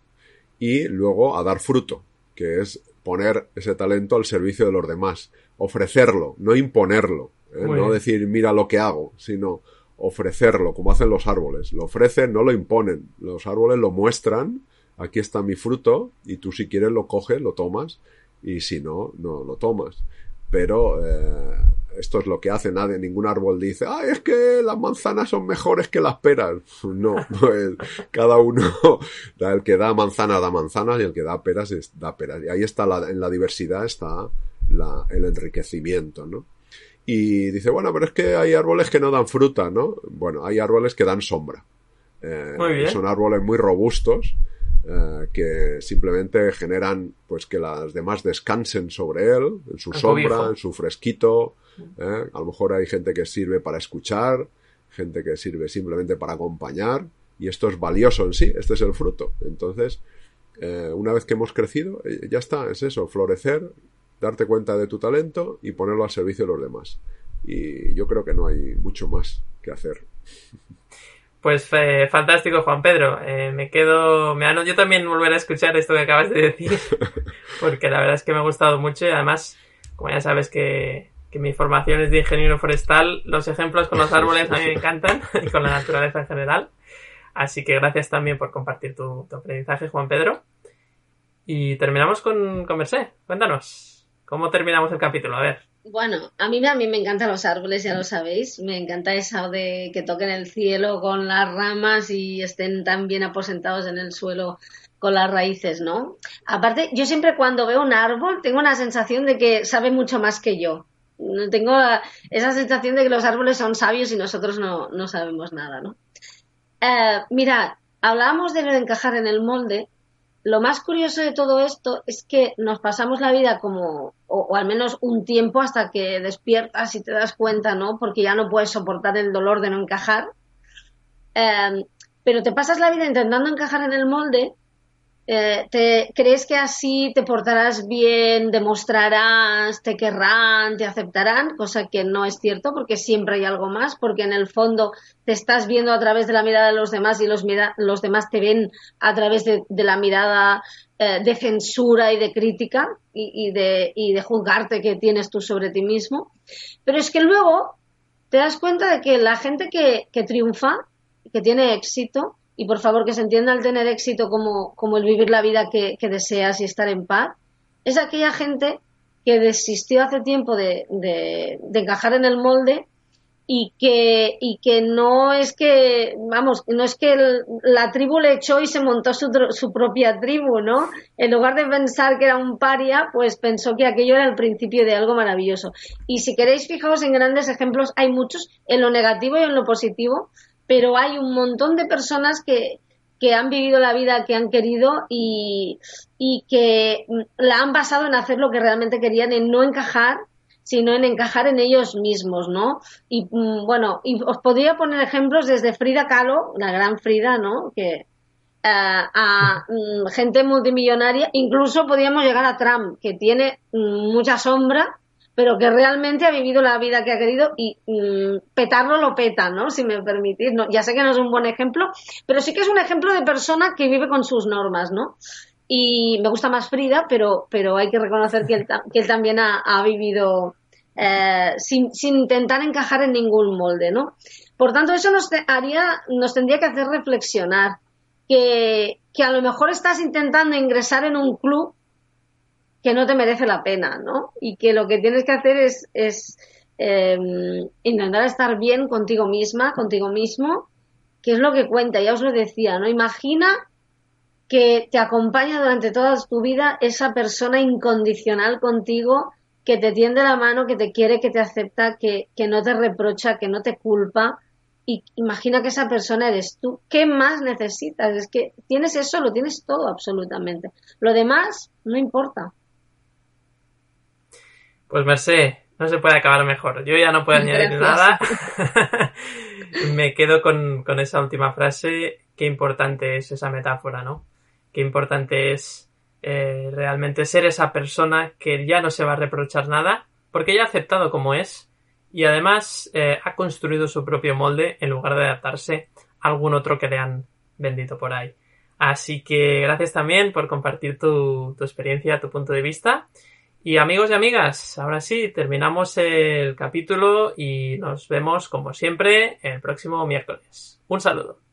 y luego a dar fruto, que es poner ese talento al servicio de los demás, ofrecerlo, no imponerlo, ¿eh? no decir mira lo que hago, sino ofrecerlo, como hacen los árboles. Lo ofrecen, no lo imponen. Los árboles lo muestran, aquí está mi fruto, y tú si quieres lo coges, lo tomas, y si no, no lo tomas. Pero eh, esto es lo que hace nadie, ningún árbol dice, ah, es que las manzanas son mejores que las peras. No, pues cada uno, el que da manzanas da manzanas y el que da peras da peras. Y ahí está, la, en la diversidad está la, el enriquecimiento, ¿no? Y dice, bueno, pero es que hay árboles que no dan fruta, ¿no? Bueno, hay árboles que dan sombra. Eh, son árboles muy robustos, eh, que simplemente generan pues que las demás descansen sobre él, en su sombra, en su fresquito. ¿eh? A lo mejor hay gente que sirve para escuchar, gente que sirve simplemente para acompañar, y esto es valioso en sí, este es el fruto. Entonces, una vez que hemos crecido, ya está, es eso, florecer, darte cuenta de tu talento y ponerlo al servicio de los demás. Y yo creo que no hay mucho más que hacer.
Pues eh, fantástico, Juan Pedro. Eh, me quedo. Me ano, yo también volver a escuchar esto que acabas de decir, porque la verdad es que me ha gustado mucho y además, como ya sabes que, que mi formación es de ingeniero forestal, los ejemplos con los árboles a mí me encantan y con la naturaleza en general. Así que gracias también por compartir tu, tu aprendizaje, Juan Pedro. Y terminamos con, con. Cuéntanos, ¿cómo terminamos el capítulo? A ver.
Bueno, a mí, a me encantan los árboles, ya lo sabéis. Me encanta eso de que toquen el cielo con las ramas y estén tan bien aposentados en el suelo con las raíces, ¿no? Aparte, yo siempre cuando veo un árbol tengo una sensación de que sabe mucho más que yo. Tengo esa sensación de que los árboles son sabios y nosotros no, no sabemos nada, ¿no? Eh, mirad, hablábamos de encajar en el molde lo más curioso de todo esto es que nos pasamos la vida como, o, al menos un tiempo hasta que despiertas y te das cuenta, ¿no? Porque ya no puedes soportar el dolor de no encajar. Eh, pero te pasas la vida intentando encajar en el molde eh, te, ¿Crees que así te portarás bien, demostrarás, te querrán, te aceptarán? Cosa que no es cierto porque siempre hay algo más, porque en el fondo te estás viendo a través de la mirada de los demás y los, los demás te ven a través de, la mirada eh, de censura y de crítica y, de, y de juzgarte que tienes tú sobre ti mismo. Pero es que luego te das cuenta de que la gente que, que triunfa, que tiene éxito, y por favor que se entienda el tener éxito como, como el vivir la vida que, deseas y estar en paz, es aquella gente que desistió hace tiempo de, de, encajar en el molde y que, y que no es que, vamos, no es que la tribu le echó y se montó su, su propia tribu, ¿no? En lugar de pensar que era un paria, pues pensó que aquello era el principio de algo maravilloso. Y si queréis fijaos en grandes ejemplos, hay muchos en lo negativo y en lo positivo, pero hay un montón de personas que, que han vivido la vida que han querido y, y que la han basado en hacer lo que realmente querían, en no encajar, sino en encajar en ellos mismos, ¿no? Y mm, bueno, y os podría poner ejemplos desde Frida Kahlo, la gran Frida, ¿no? Que eh, a mm, gente multimillonaria, incluso podríamos llegar a Trump, que tiene mm, mucha sombra, pero que realmente ha vivido la vida que ha querido y petarlo lo peta, ¿no? Si me permitís. No, ya sé que no es un buen ejemplo, pero sí que es un ejemplo de persona que vive con sus normas, ¿no? Y me gusta más Frida, pero, pero hay que reconocer que él, que él también ha, ha vivido eh, sin, sin, intentar encajar en ningún molde, ¿no? Por tanto, eso nos, haría, nos tendría que hacer reflexionar que, que a lo mejor estás intentando ingresar en un club que no te merece la pena, ¿no? Y que lo que tienes que hacer es, es em, intentar estar bien contigo misma, contigo mismo, que es lo que cuenta, ya os lo decía, ¿no? Imagina que te acompaña durante toda tu vida esa persona incondicional contigo, que te tiende la mano, que te quiere, que te acepta, que, que no te reprocha, que no te culpa. Y imagina que esa persona eres tú. ¿Qué más necesitas? Es que tienes eso, lo tienes todo absolutamente. Lo demás no importa.
Pues Mercé, no se puede acabar mejor. Yo ya no puedo añadir nada. Me quedo con, con, esa última frase. Qué importante es esa metáfora, ¿no? Qué importante es eh, realmente ser esa persona que ya no se va a reprochar nada, porque ya ha aceptado como es y además eh, ha construido su propio molde en lugar de adaptarse a algún otro que le han vendido por ahí. Así que gracias también por compartir tu, tu experiencia, tu punto de vista. Y amigos y amigas, ahora sí, terminamos el capítulo y nos vemos como siempre el próximo miércoles. Un saludo.